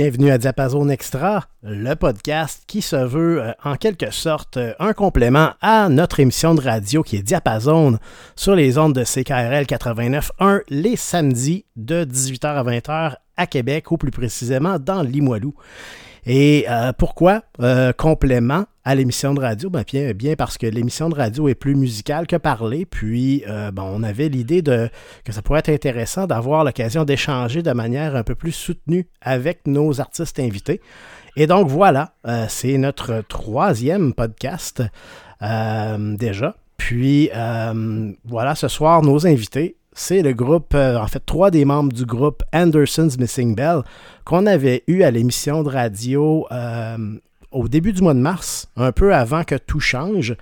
Bienvenue à Diapason Extra, le podcast qui se veut euh, en quelque sorte euh, un complément à notre émission de radio qui est Diapason sur les ondes de CKRL 89.1 les samedis de 18h à 20h à Québec, ou plus précisément dans Limoilou. Et euh, pourquoi complément à l'émission de radio? Ben, bien, bien parce que l'émission de radio est plus musicale que parler. Puis, euh, bon, on avait l'idée de que ça pourrait être intéressant d'avoir l'occasion d'échanger de manière un peu plus soutenue avec nos artistes invités. Et donc, voilà, c'est notre troisième podcast déjà. Puis, voilà, ce soir, nos invités c'est le groupe, euh, en fait, trois des membres du groupe Anderson's Missing Bell qu'on avait eu à l'émission de radio euh, au début du mois de mars, un peu avant que tout change.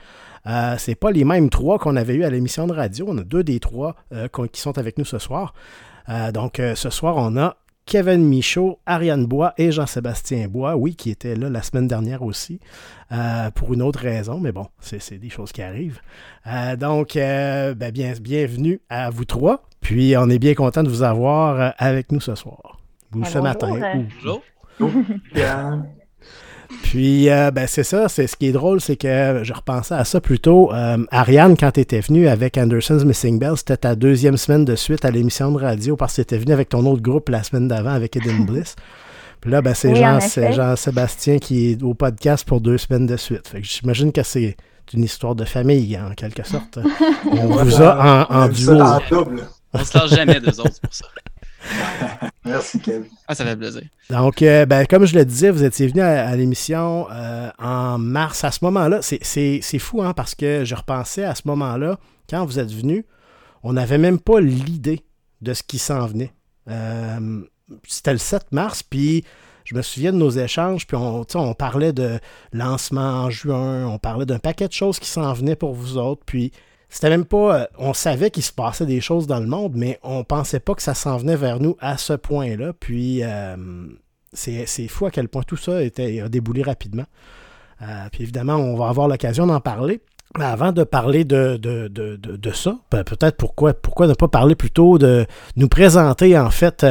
Euh, c'est pas les mêmes trois qu'on avait eu à l'émission de radio. On a deux des trois qui sont avec nous ce soir. donc, ce soir, on a Kevin Michaud, Ariane Bois et Jean-Sébastien Bois, oui, qui étaient là la semaine dernière aussi, euh, pour une autre raison, mais bon, c'est des choses qui arrivent. Euh, donc, euh, ben, bien, bienvenue à vous trois, puis on est bien content de vous avoir avec nous ce soir, ou ce matin. Bonjour. Puis, euh, ben, c'est ça. C'est ce qui est drôle, c'est que je repensais à ça plutôt. Euh, Ariane, quand tu étais venue avec Anderson's Missing Bell, c'était ta deuxième semaine de suite à l'émission de radio parce que tu étais venu avec ton autre groupe la semaine d'avant avec Eden Bliss. Puis là, ben, c'est Jean-Sébastien qui est au podcast pour deux semaines de suite. Fait que j'imagine que c'est une histoire de famille, en quelque sorte. On vous a en, duo. On se lâche jamais deux autres pour ça. Merci, Kevin. Ah, ça fait plaisir. Donc, euh, ben, comme je le disais, vous étiez venu à, l'émission euh, en mars. À ce moment-là, c'est fou, hein, parce que je repensais à ce moment-là, quand vous êtes venu, on n'avait même pas l'idée de ce qui s'en venait. Euh, c'était le 7 mars, puis je me souviens de nos échanges, puis on, on parlait de lancement en juin, on parlait d'un paquet de choses qui s'en venaient pour vous autres, puis c'était même pas. Euh, on savait qu'il se passait des choses dans le monde, mais on pensait pas que ça s'en venait vers nous à ce point-là. Puis euh, c'est fou à quel point tout ça était, a déboulé rapidement. Euh, puis évidemment, on va avoir l'occasion d'en parler. Mais avant de parler de, de, de, ça, ben, peut-être pourquoi, ne pas parler plutôt de nous présenter en fait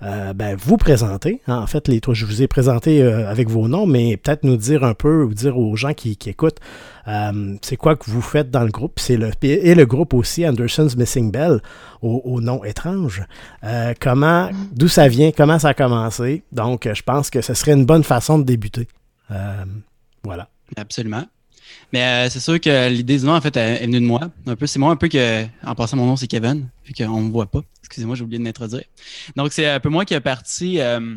ben, vous présenter. Hein, en fait, les trois, je vous ai présenté euh, avec vos noms, mais peut-être nous dire un peu ou dire aux gens qui, écoutent euh, c'est quoi que vous faites dans le groupe. C'est le, et le groupe aussi, Anderson's Missing Bell, au, nom étrange. comment, d'où ça vient, comment ça a commencé. Donc, je pense que ce serait une bonne façon de débuter. voilà. Absolument. Mais c'est sûr que l'idée du nom, en fait, est venue de moi. Un peu, c'est moi un peu que, en passant mon nom, c'est Kevin, vu qu'on ne me voit pas. Excusez-moi, j'ai oublié de m'introduire. Donc, c'est un peu moi qui a parti euh,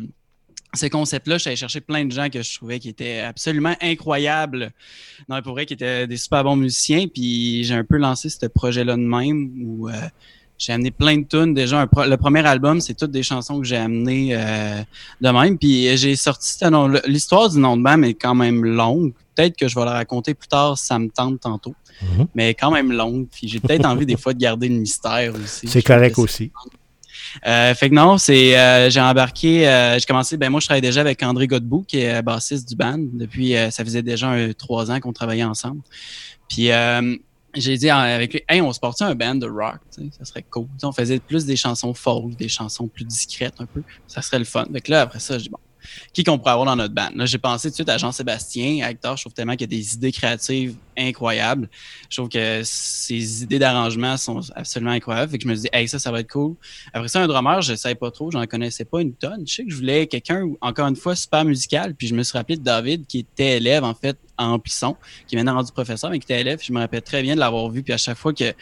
ce concept-là. Allé chercher plein de gens que je trouvais qui étaient absolument incroyables. Non, pour vrai, qui étaient des super bons musiciens. Puis j'ai un peu lancé ce projet-là de même où euh, j'ai amené plein de tunes. Déjà, le premier album, c'est toutes des chansons que j'ai amenées euh, de même. Puis j'ai sorti l'histoire du nom de band est quand même longue. Peut-être que je vais la raconter plus tard si ça me tente tantôt. Mhm. mais quand même longue. Puis j'ai peut-être envie des fois de garder le mystère aussi. C'est correct aussi. Euh, fait que non, c'est euh, j'ai embarqué, euh, j'ai commencé, ben moi je travaille déjà avec André Godbout qui est bassiste du band depuis, ça faisait déjà trois ans qu'on travaillait ensemble. Puis j'ai dit avec lui, hey, on se portait un band de rock, ça serait cool. on faisait plus des chansons folk, des chansons plus discrètes un peu, ça serait le fun. Que là après ça, je dis bon, qui qu'on pourrait avoir dans notre band? Là, j'ai pensé tout de suite à Jean-Sébastien, acteur. Je trouve tellement qu'il y a des idées créatives incroyables. Je trouve que ses idées d'arrangement sont absolument incroyables. Fait que je me dis, hey, ça, ça va être cool. Après ça, un drummer, je ne savais pas trop, j'en connaissais pas une tonne. Je sais que je voulais quelqu'un, encore une fois, super musical. Puis je me suis rappelé de David, qui était élève, en fait, en Plisson, qui est maintenant rendu professeur, mais qui était élève. Je me rappelle très bien de l'avoir vu. Puis à chaque fois que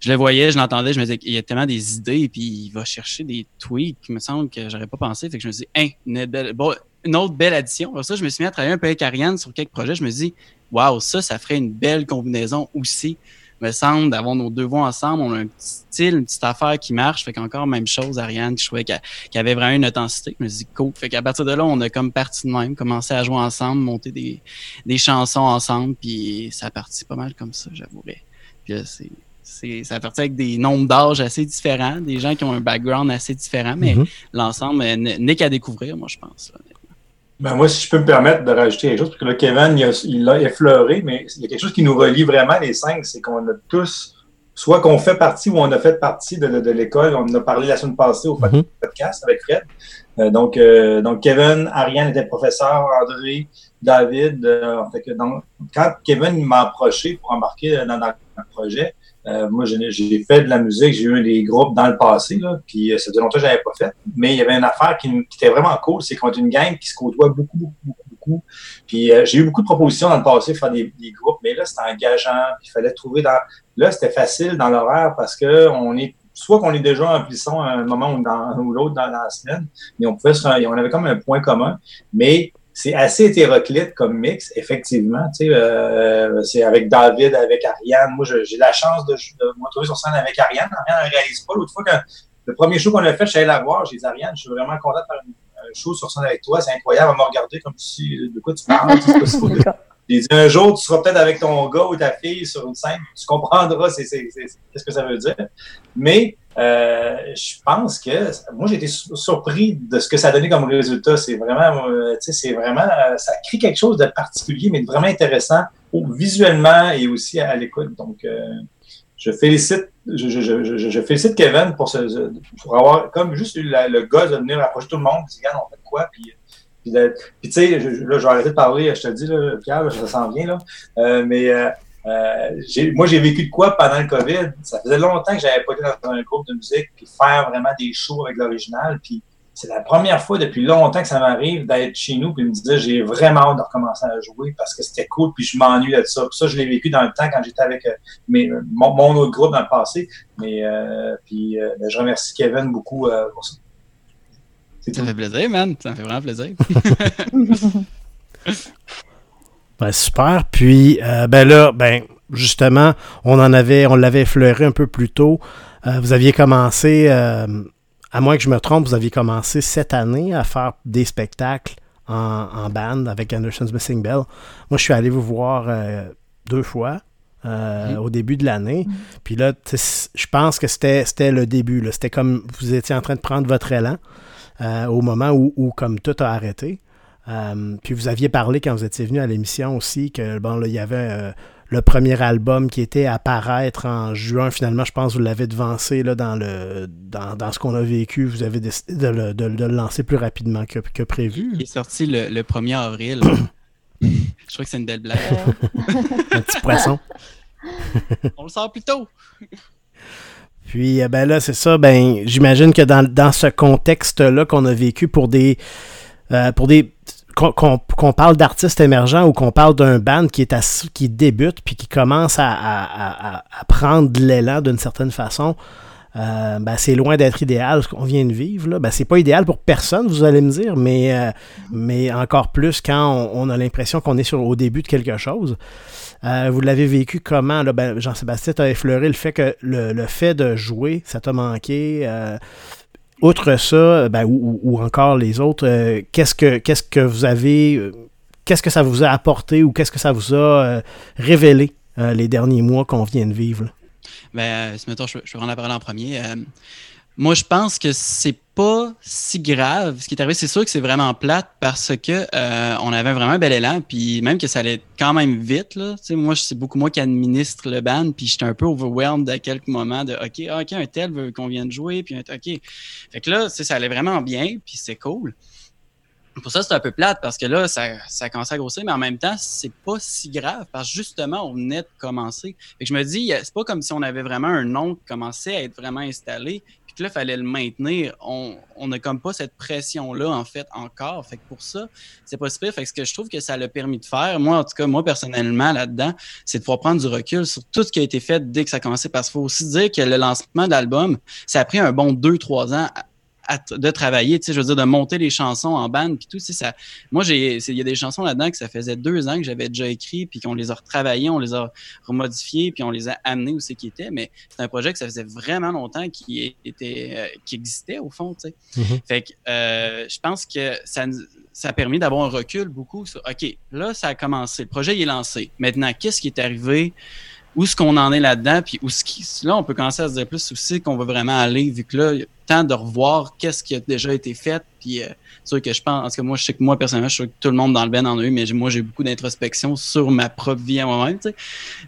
je le voyais, je l'entendais, je me disais qu'il y a tellement des idées, puis il va chercher des tweets qui me semble que j'aurais pas pensé. Fait que je me dis, hein, une, bon, une autre belle addition. Ça, je me suis mis à travailler un peu avec Ariane sur quelques projets. Je me dis, waouh, ça, ça ferait une belle combinaison aussi me semble, d'avoir nos deux voix ensemble. On a un petit style, une petite affaire qui marche. Fait qu'encore même chose, Ariane, je trouvais qu'elle avait vraiment une authenticité. Je me suis dit, cool. Fait qu'à partir de là, on a comme parti de même, commencé à jouer ensemble, monter des, des chansons ensemble. Puis ça a parti pas mal comme ça, j'avouerais. Puis c'est c'est ça a parti avec des nombres d'âges assez différents, des gens qui ont un background assez différent, mais mm-hmm. l'ensemble n'est qu'à découvrir, moi, je pense. Ben moi, si je peux me permettre de rajouter quelque chose, parce que là, Kevin, il l'a effleuré, mais il y a quelque chose qui nous relie vraiment les cinq, c'est qu'on a tous soit qu'on fait partie ou on a fait partie de, de, l'école. On en a parlé la semaine passée au mm-hmm. podcast avec Fred. Euh, donc, euh, donc, Kevin, Ariane était professeur, André, David. Euh, fait que donc, quand Kevin m'a approché pour embarquer dans, dans le projet, moi, j'ai fait de la musique, j'ai eu des groupes dans le passé, là, puis ça faisait longtemps que je n'avais pas fait. Mais il y avait une affaire qui, qui était vraiment cool, c'est qu'on est une gang qui se côtoie beaucoup, beaucoup, beaucoup, beaucoup. Puis j'ai eu beaucoup de propositions dans le passé faire des, des groupes, mais là, c'était engageant. Il fallait trouver dans. Là, c'était facile dans l'horaire parce que on est soit qu'on est déjà en plisson à un moment ou, dans, l'autre dans, la semaine, mais on pouvait on avait comme un point commun. Mais c'est assez hétéroclite comme mix, effectivement. Tu sais, euh, c'est avec David, avec Ariane. Moi, j'ai la chance de, de me retrouver sur scène avec Ariane. Ariane ne réalise pas. L'autre fois, quand, le premier show qu'on a fait, je suis allé la voir. J'ai dit, Ariane, je suis vraiment content de faire un show sur scène avec toi. C'est incroyable. Elle m'a regardé comme si, de quoi tu parles? Un jour, tu seras peut-être avec ton gars ou ta fille sur une scène, tu comprendras qu'est-ce que ça veut dire. Mais euh, je pense que moi j'ai été surpris de ce que ça a donné comme résultat. C'est vraiment, euh, c'est vraiment, euh, ça crée quelque chose de particulier, mais de vraiment intéressant visuellement et aussi à, l'écoute. Donc, je félicite, je, je, je, je, félicite Kevin pour, ce, pour avoir comme juste eu le gars de venir approcher tout le monde, dire, on fait quoi, puis puis, tu sais, là, je vais arrêter de parler, je te le dis, là, Pierre, ça s'en vient, là. Euh, mais euh, euh, moi, j'ai vécu de quoi pendant le COVID? Ça faisait longtemps que j'avais pas été dans un groupe de musique, puis faire vraiment des shows avec l'original. Puis c'est la première fois depuis longtemps que ça m'arrive d'être chez nous, puis me dire, j'ai vraiment hâte de recommencer à jouer parce que c'était cool, puis je m'ennuie de ça. Ça, je l'ai vécu dans le temps quand j'étais avec mes, mon, autre groupe dans le passé. Mais puis ben, je remercie Kevin beaucoup pour ça. Ça me fait plaisir, man. Ça me fait vraiment plaisir. ben, super. Puis, euh, ben là, ben, justement, on en avait, on l'avait effleuré un peu plus tôt. Euh, vous aviez commencé, euh, à moins que je me trompe, vous aviez commencé cette année à faire des spectacles en, en band avec Anderson's Missing Bell. Moi, je suis allé vous voir deux fois. Mm-hmm. au début de l'année. Mm-hmm. Puis là, je pense que c'était le début. C'était comme vous étiez en train de prendre votre élan. Euh, au moment où, comme tout a arrêté. Euh, puis vous aviez parlé quand vous étiez venu à l'émission aussi que bon il y avait euh, le premier album qui était à paraître en juin. Finalement, je pense que vous l'avez devancé là, dans, le, dans, ce qu'on a vécu. Vous avez décidé de le, de, le lancer plus rapidement que, que, prévu. Il est sorti le, 1er avril. je crois que c'est une belle blague. Un petit poisson. On le sort plus tôt. Puis euh, ben là, c'est ça, ben j'imagine que dans, ce contexte-là qu'on a vécu pour des euh, pour des qu'on parle d'artistes émergents ou qu'on parle d'un band qui est qui débute puis qui commence à, prendre de l'élan d'une certaine façon, euh, ben, c'est loin d'être idéal ce qu'on vient de vivre. Là. Ben, c'est pas idéal pour personne, vous allez me dire, mais, mais encore plus quand on, a l'impression qu'on est sur, au début de quelque chose. Euh, vous l'avez vécu comment? Ben, Jean-Sébastien a effleuré le fait que le, fait de jouer, ça t'a manqué. Euh, outre ça, ben, ou, encore les autres, euh, qu'est-ce que qu'est-ce que vous avez qu'est-ce que ça vous a apporté ou qu'est-ce que ça vous a révélé les derniers mois qu'on vient de vivre? Ben, ce je, je vais en parler en premier. Moi, je pense que c'est pas si grave. Ce qui est arrivé, c'est sûr que c'est vraiment plate parce que euh, on avait vraiment un bel élan, puis même que ça allait quand même vite. Là. moi, c'est beaucoup moi qui administre le band, puis j'étais un peu overwhelmed à quelques moments de OK, ah, OK, un tel veut qu'on vienne jouer, puis OK. Fait que là, ça allait vraiment bien, puis c'est cool. Pour ça, c'est un peu plate parce que là, ça, ça commence à grossir, mais en même temps, c'est pas si grave parce que justement, on venait de commencer. Fait que je me dis, c'est pas comme si on avait vraiment un nom qui commençait à être vraiment installé puis là, il fallait le maintenir. On n'a comme pas cette pression-là, en fait, encore. Fait que pour ça, c'est pas super. Fait que ce que je trouve que ça l'a permis de faire, moi, en tout cas, moi, personnellement, là-dedans, c'est de pouvoir prendre du recul sur tout ce qui a été fait dès que ça a commencé. Parce qu'il faut aussi dire que le lancement de l'album, ça a pris un bon deux, trois de travailler, tu sais, je veux dire, de monter les chansons en bande, puis tout, tu sais, ça... Moi, j'ai... Il y a des chansons là-dedans que ça faisait deux ans que j'avais déjà écrit, puis qu'on les a retravaillées, on les a remodifiées, puis on les a amenés où c'est qui était, mais c'est un projet que ça faisait vraiment longtemps qui était... Euh, qui existait, au fond, tu sais. Mm-hmm. Fait que euh, je pense que ça, ça a permis d'avoir un recul beaucoup sur, OK, là, ça a commencé, le projet il est lancé. Maintenant, qu'est-ce qui est arrivé? Où est-ce qu'on en est là-dedans, puis où ce là, on peut commencer à se dire plus aussi qu'on va vraiment aller, vu que là, il y a temps de revoir qu'est-ce qui a déjà été fait, puis euh, c'est sûr que je pense, parce que moi, je sais que moi, personnellement, je suis que tout le monde dans le Ben en a eu, mais moi, j'ai beaucoup d'introspection sur ma propre vie à moi-même, tu sais,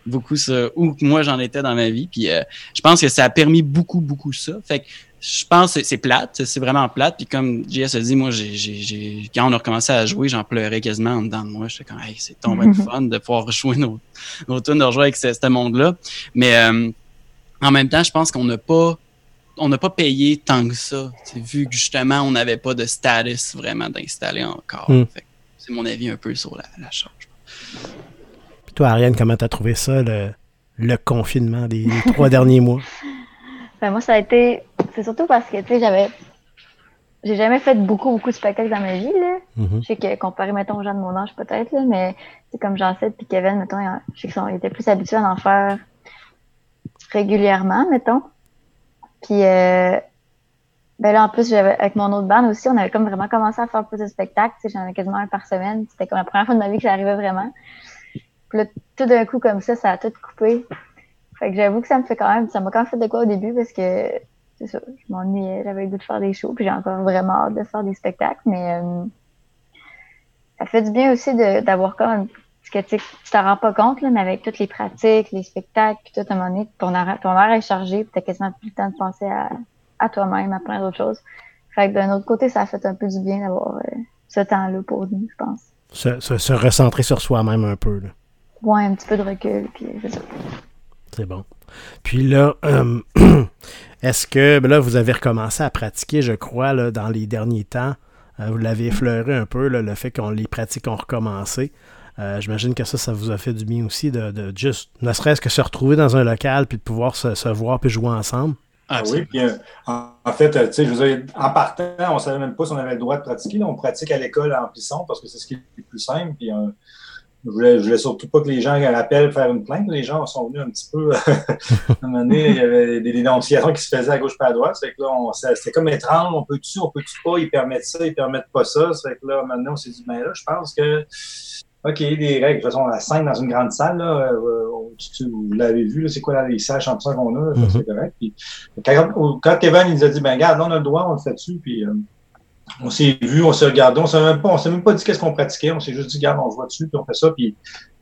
beaucoup sur où moi j'en étais dans ma vie, puis euh, je pense que ça a permis beaucoup, beaucoup ça, fait que je pense que c'est plate, c'est vraiment plate. Puis comme JS a dit, moi, j'ai, quand on a recommencé à jouer, j'en pleurais quasiment en dedans de moi. J'étais comme, hey, c'est tombé de fun de pouvoir jouer nos, nos tunes, de rejouer avec ce, ce monde-là. Mais euh, en même temps, je pense qu'on n'a pas on n'a pas payé tant que ça, vu que justement, on n'avait pas de status vraiment d'installer encore. Mm. C'est mon avis un peu sur la, la chose. Puis toi, Ariane, comment t'as trouvé ça, le, le confinement des trois derniers mois? Ben, moi, ça a été. C'est surtout parce que, tu sais, j'avais. J'ai jamais fait beaucoup, beaucoup de spectacles dans ma vie, là. Mm-hmm. Je sais que, comparé, mettons, aux gens de mon âge, peut-être, là, mais c'est comme Jean-Seth puis Kevin, mettons, je sais qu'ils étaient plus habitués à en faire régulièrement, mettons. Puis, euh, ben là, en plus, avec mon autre band aussi, on avait comme vraiment commencé à faire plus de spectacles. Tu sais, j'en avais quasiment un par semaine. C'était comme la première fois de ma vie que ça arrivait vraiment. Puis là, tout d'un coup, comme ça, ça a tout coupé. Fait que j'avoue que ça me fait quand même, ça m'a quand même fait de quoi au début parce que, c'est ça, je m'ennuyais, j'avais le goût de faire des shows, puis j'ai encore vraiment hâte de faire des spectacles, mais euh, ça fait du bien aussi d'avoir quand même, parce que tu t'en rends pas compte, là, mais avec toutes les pratiques, les spectacles, puis tout, à un moment donné, ton air, ton est chargé, puis t'as quasiment plus le temps de penser à, à toi-même, à plein d'autres choses. Fait que d'un autre côté, ça a fait un peu du bien d'avoir euh, ce temps-là pour nous, je pense. Se, se, recentrer sur soi-même un peu, là. Ouais, un petit peu de recul, puis c'est ça. C'est bon. Puis là, euh, est-ce que ben là, vous avez recommencé à pratiquer, je crois, là, dans les derniers temps? Euh, vous l'avez effleuré un peu, le fait qu'on les pratiques ont recommencé. Euh, j'imagine que ça, ça vous a fait du bien aussi de, juste, ne serait-ce que se retrouver dans un local puis de pouvoir se, voir puis jouer ensemble. Ah oui, puis en, fait, tu sais, je veux dire, en partant, on ne savait même pas si on avait le droit de pratiquer. on pratique à l'école en plisson parce que c'est ce qui est le plus simple. Puis je voulais, voulais surtout pas que les gens appellent faire une plainte. Les gens sont venus un petit peu. à un moment donné, il y avait des dénonciations qui se faisaient à gauche et à droite. C'est que là, c'était comme étrange. On peut-tu, on peut-tu pas, ils permettent ça, ils permettent pas ça. C'est que là, maintenant, on s'est dit, ben là, je pense que. OK, des règles. De toute façon, la scène dans une grande salle, là, euh, vous l'avez vu, c'est quoi les salles ça qu'on a, c'est mm-hmm. correct. Puis, quand, Kevin il nous a dit, ben regarde, on a le droit, on le fait dessus, puis euh, on s'est vu, on s'est regardé, on s'est même pas, on s'est même pas dit qu'est-ce qu'on pratiquait, on s'est juste dit, regarde, on voit dessus, puis on fait ça, puis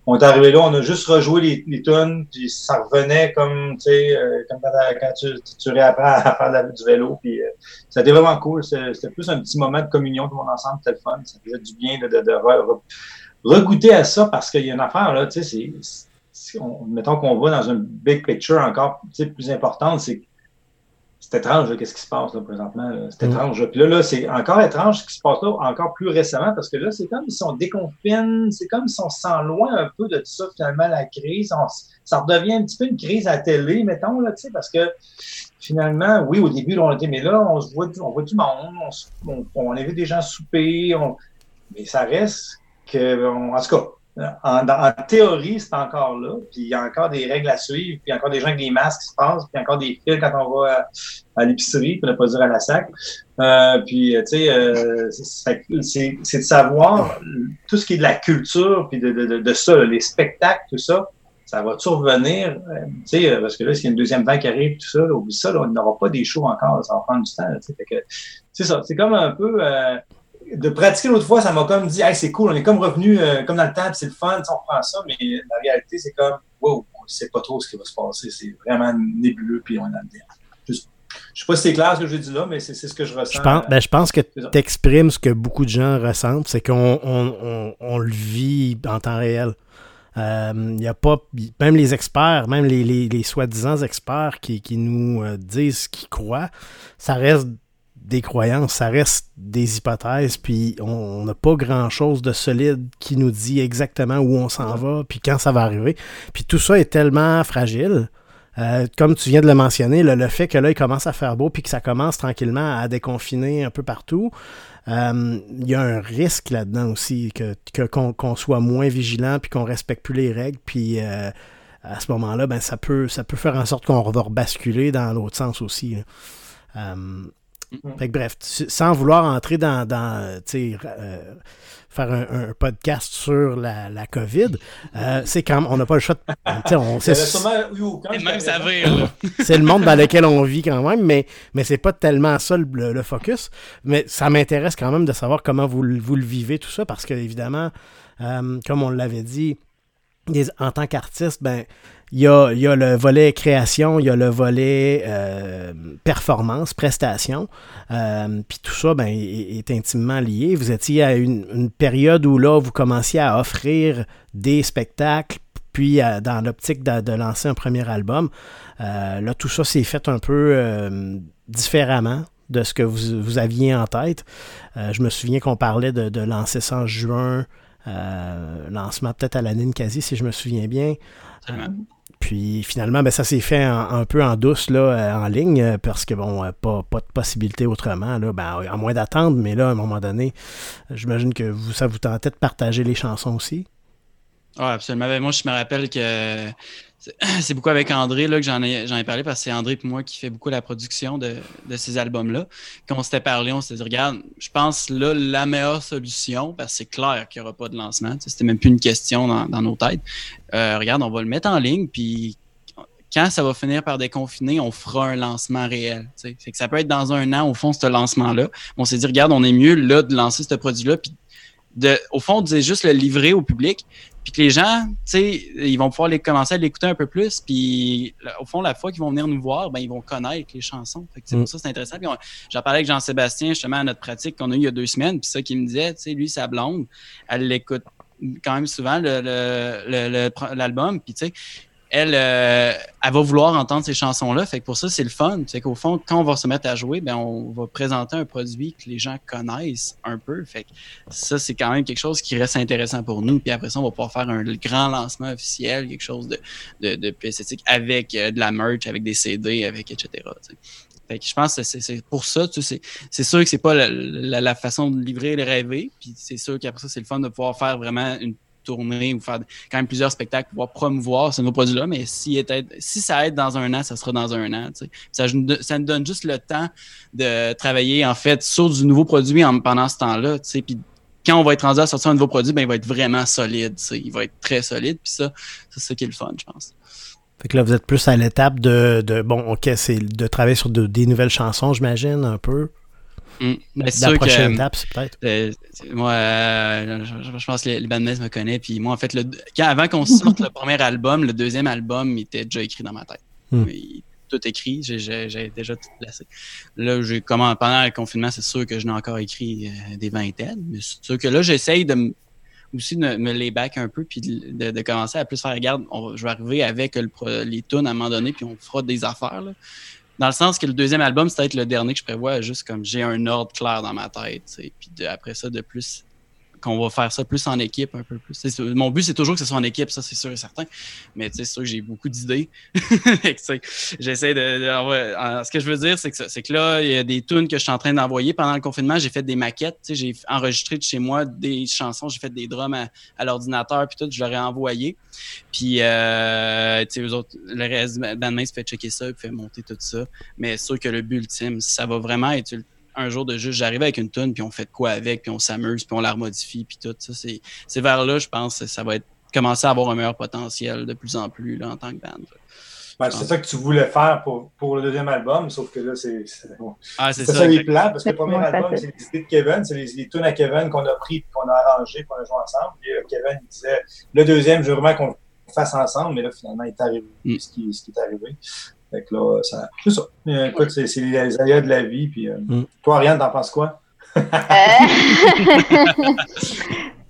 on est arrivé là, on a juste rejoué les, les tunes, puis ça revenait comme, tu sais, euh, comme quand, tu, tu réapprends à faire du vélo, puis euh, été vraiment cool. C'était plus un petit moment de communion tout le monde ensemble, c'était le fun, ça faisait du bien de, de, de regoûter à ça parce qu'il y a une affaire, là, tu sais, c'est, mettons qu'on va dans une big picture encore plus importante, c'est c'est étrange, qu'est-ce qui se passe là, présentement. C'est mm. étrange. Puis là, là c'est encore étrange ce qui se passe là, encore plus récemment, parce que là, c'est comme si on déconfine, c'est comme si on sent loin un peu de tout ça, finalement, la crise. ça redevient un petit peu une crise à télé, mettons, là, tu sais, parce que finalement, oui, au début, on était, mais là, on se voit, on voit du monde, on, on, invite des gens souper, mais ça reste que, en tout cas, en, en, théorie, c'est encore là, puis il y a encore des règles à suivre, puis il y a encore des gens avec des masques qui se passent, puis encore des fils quand on va à, l'épicerie, pour ne pas dire à la sac. Euh, puis, tu sais, euh, c'est de savoir tout ce qui est de la culture, puis de, de, de, ça, les spectacles, tout ça, ça va toujours revenir, euh, tu sais, parce que là, s'il y a une deuxième vague qui arrive, tout ça, là, oublie ça, là, on n'aura pas des shows encore, ça va prendre du temps, c'est ça, c'est comme un peu... Euh, de pratiquer l'autre fois, ça m'a comme dit, hey, c'est cool, on est comme revenu euh, comme dans le temps, c'est le fun, on reprend ça, mais la réalité, c'est comme, wow, on ne sait pas trop ce qui va se passer, c'est vraiment nébuleux, puis on est dedans. Je ne sais pas si c'est clair ce que j'ai dit là, mais c'est ce que je ressens. Je pense, ben, je pense que tu exprimes ce que beaucoup de gens ressentent, c'est qu'on on, on, le vit en temps réel. Il euh, n'y a pas, même les experts, même les, les, les soi-disant experts qui, qui nous euh, disent ce qu'ils croient, ça reste des croyances, ça reste des hypothèses, puis on n'a pas grand-chose de solide qui nous dit exactement où on s'en va, puis quand ça va arriver. Puis tout ça est tellement fragile. Euh, comme tu viens de le mentionner, le, fait que là, il commence à faire beau, puis que ça commence tranquillement à déconfiner un peu partout, euh, il y a un risque là-dedans aussi, que, qu'on, soit moins vigilant, puis qu'on respecte plus les règles, puis euh, à ce moment-là, ben, ça, peut, ça peut faire en sorte qu'on va rebasculer dans l'autre sens aussi. Mm. Fait que, bref, sans vouloir entrer dans, dans euh, faire un, podcast sur la, la COVID, euh, c'est quand on n'a pas le choix de. On, c'est, même ça C'est le monde dans lequel on vit quand même, mais, mais c'est pas tellement ça le, focus. Mais ça m'intéresse quand même de savoir comment vous, vous le vivez, tout ça, parce que, évidemment, euh, comme on l'avait dit, en tant qu'artiste, ben, il y a, le volet création, il y a le volet euh, performance, prestation. Euh, puis tout ça ben, est, intimement lié. Vous étiez à une, période où là, vous commenciez à offrir des spectacles, puis dans l'optique de, lancer un premier album. Euh, là, tout ça s'est fait un peu différemment de ce que vous, aviez en tête. je me souviens qu'on parlait de, lancer ça en juin. lancement peut-être à l'année quasi, si je me souviens bien. Puis finalement, ben, ça s'est fait un peu en douce là, euh, en ligne euh, parce que bon, euh, pas, pas de possibilité autrement, là, ben, à moins d'attendre, mais là, à un moment donné, j'imagine que vous, ça vous tentait de partager les chansons aussi. Oui, absolument. Ben, moi, je me rappelle que c'est beaucoup avec André là, que j'en ai, ai, parlé parce que c'est André et moi qui fait beaucoup la production de, ces albums-là. Quand on s'était parlé, on s'était dit regarde, je pense là, la meilleure solution, parce que c'est clair qu'il n'y aura pas de lancement. C'était même plus une question dans, nos têtes. Euh, regarde, on va le mettre en ligne, puis quand ça va finir par déconfiner, on fera un lancement réel. C'est que ça peut être dans un an, au fond, ce lancement-là. On s'est dit, regarde, on est mieux là de lancer ce produit-là, puis de, au fond, c'est juste le livrer au public, puis que les gens, tu sais, ils vont pouvoir les commencer à l'écouter un peu plus, puis au fond, la fois qu'ils vont venir nous voir, ben ils vont connaître les chansons. Fait que c'est pour mm. ça c'est intéressant. Puis j'en parlais avec Jean-Sébastien justement à notre pratique qu'on a eu il y a deux semaines, puis ça qui me disait, tu sais, lui sa blonde, elle l'écoute quand même souvent l'album, le, le, puis tu sais, elle, euh, elle va vouloir entendre ces chansons-là. Fait que pour ça, c'est le fun. C'est qu'au fond, quand on va se mettre à jouer, ben, on va présenter un produit que les gens connaissent un peu. Fait que ça, c'est quand même quelque chose qui reste intéressant pour nous. Puis après ça, on va pouvoir faire un grand lancement officiel, quelque chose de, de, de plus esthétique avec euh, de la merch, avec des CD, avec etc. Fait que je pense que c'est pour ça, tu sais, c'est sûr que c'est pas la, façon de livrer les rêver. Puis c'est sûr qu'après ça, c'est le fun de pouvoir faire vraiment une tourner ou faire quand même plusieurs spectacles pour pouvoir promouvoir ce nouveau produit-là. Mais si, ça aide dans un an, ça sera dans un an. Ça, nous donne juste le temps de travailler en fait sur du nouveau produit en, pendant ce temps-là. Puis quand on va être rendu à sortir un nouveau produit, ben, il va être vraiment solide. Il va être très solide. Puis ça, c'est ça qui est le fun, je pense. Fait que là, vous êtes plus à l'étape de, bon, ok, c'est de travailler sur des nouvelles chansons, j'imagine, un peu. Mm. la prochaine étape, c'est peut-être. Euh, moi, euh, je, pense que les, me connaissent. Puis moi, en fait, le, avant qu'on sorte le premier album, le deuxième album il était déjà écrit dans ma tête. Mm. tout écrit, j'ai déjà tout placé. Là, j'ai pendant le confinement, c'est sûr que je n'ai encore écrit euh, des vingtaines, mais c'est sûr que là, j'essaye de aussi de me les back un peu puis de, commencer à plus faire regarde, je vais arriver avec les tunes à un moment donné puis on fera des affaires là. Dans le sens que le deuxième album, c'est peut-être le dernier que je prévois, juste comme j'ai un ordre clair dans ma tête. Puis après ça, de plus, qu'on va faire ça plus en équipe, un peu plus. Mon but, c'est toujours que ce soit en équipe, ça, c'est sûr et certain. Mais c'est sûr que j'ai beaucoup d'idées. J'essaie de, Ce que je veux dire, c'est que, c'est que là, il y a des tunes que je suis en train d'envoyer. Pendant le confinement, j'ai fait des maquettes. J'ai enregistré de chez moi des chansons, j'ai fait des drums à, l'ordinateur, puis tout, je leur envoyé. Puis, euh, eux autres, le reste, se fait checker ça, puis fait monter tout ça. Mais c'est sûr que le but ultime, ça va vraiment être un jour de juste j'arrive avec une tonne puis on fait quoi avec puis on s'amuse puis on la remodifie puis tout ça c'est vers là je pense que ça va être commencer à avoir un meilleur potentiel de plus en plus là, en tant que band. Ben, c'est ça que tu voulais faire pour, pour le deuxième album, sauf que là, c'est ah, ça, ça les plans, parce que le premier album, c'est les idées de Kevin, c'est les, les tunes à Kevin qu'on a pris, qu'on a arrangé, qu'on a joué ensemble. Puis euh, Kevin il disait, le deuxième, je veux vraiment qu'on fasse ensemble, mais là, finalement, il est arrivé mm. ce, qui, ce qui est arrivé. Fait que là, ça, c'est ça. Écoute, c'est, les aléas de la vie. Puis, euh, mm. Toi, Ariane, t'en penses quoi? Euh.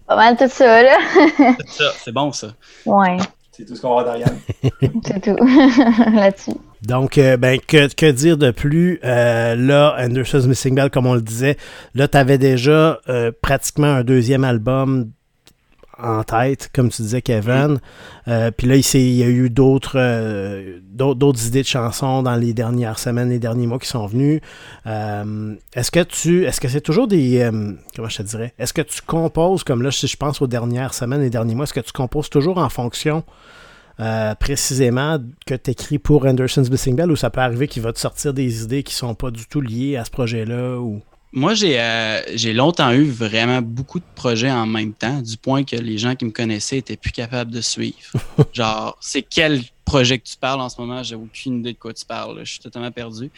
Pas mal tout ça, là. c'est ça, c'est bon, ça. Ouais. C'est tout ce qu'on va d'Ariane. c'est tout là-dessus. Donc, euh, ben, que, que, dire de plus? là, Anderson's Missing Bell, comme on le disait, là, tu avais déjà pratiquement un deuxième album en tête, comme tu disais, Kevin. Euh, puis là, il, y a eu euh, d'autres d'autres idées de chansons dans les dernières semaines, les derniers mois qui sont venus. Euh, est-ce que tu est-ce que c'est toujours des comment je te dirais? Est-ce que tu composes, comme là, si je pense aux dernières semaines, les derniers mois, est-ce que tu composes toujours en fonction précisément que tu écris pour Anderson's Missing Bell ou ça peut arriver qu'il va te sortir des idées qui sont pas du tout liées à ce projet-là ou... Moi, j'ai euh, j'ai longtemps eu vraiment beaucoup de projets en même temps, du point que les gens qui me connaissaient étaient plus capables de suivre. Genre, c'est quel projet que tu parles en ce moment? J'ai aucune idée de quoi tu parles. Je suis totalement perdu.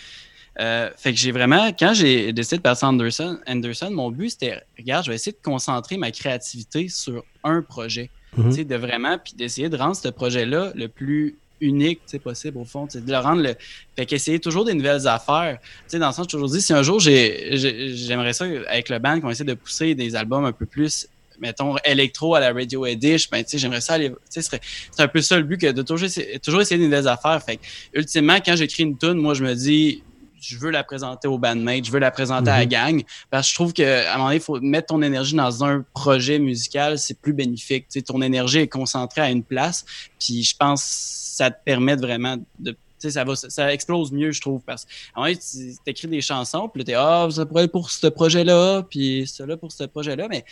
Euh, fait que j'ai vraiment, quand j'ai décidé de passer Anderson, Anderson, mon but c'était, regarde, je vais essayer de concentrer ma créativité sur un projet. Tu sais, de vraiment, puis d'essayer de rendre ce projet-là le plus unique possible au fond, de le rendre le. Fait qu'essayer toujours des nouvelles affaires. Sais, dans le sens, je toujours dit, si un jour j'aimerais ça avec le band qu'on essaie de pousser des albums un peu plus mettons, électro à la Radio Edition, ben, j'aimerais ça aller, c'est un peu ça le but que de toujours essayer, toujours essayer des nouvelles affaires. Fait ultimement, quand j'écris une tune, moi, je me dis, je veux la présenter au bandmate, je veux la présenter à la mhm. gang, parce que je trouve qu'à un moment donné, il faut mettre ton énergie dans un projet musical, c'est plus bénéfique. Tu sais, ton énergie est concentrée à une place, puis je pense que ça te permet vraiment de ça, va, ça explose mieux, je trouve. Parce que tu écris des chansons, puis t'es Ah, ça pourrait être pour ce projet-là, puis cela pour ce projet-là, mais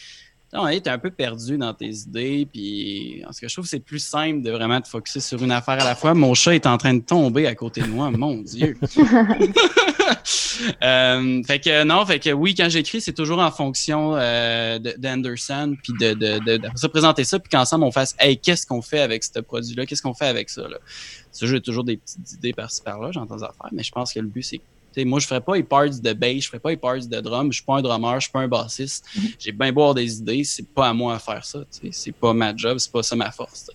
tu es un peu perdu dans tes idées. Puis, en ce que je trouve, c'est plus simple de vraiment te focusser sur une affaire à la fois. Mon chat est en train de tomber à côté de moi, mon Dieu. Euh, fait que non, fait que oui, quand j'écris, c'est toujours en fonction euh, d'Anderson, puis de, de, de, de, présenter ça, puis qu'ensemble on fasse Hey, qu'est-ce qu'on fait avec ce produit-là? Qu'est-ce qu'on fait avec ça? Là? j'ai toujours des petites idées par-ci par-là, j'entends des affaires, mais je pense que le but, c'est moi, je ne ferais pas les parts de bass, je ne ferais pas les parts de drum. Je ne suis pas un drummer, je ne suis pas un bassiste. Mhm. J'ai bien beau avoir des idées, c'est pas à moi à faire ça. C'est pas ma job, c'est pas ça ma force.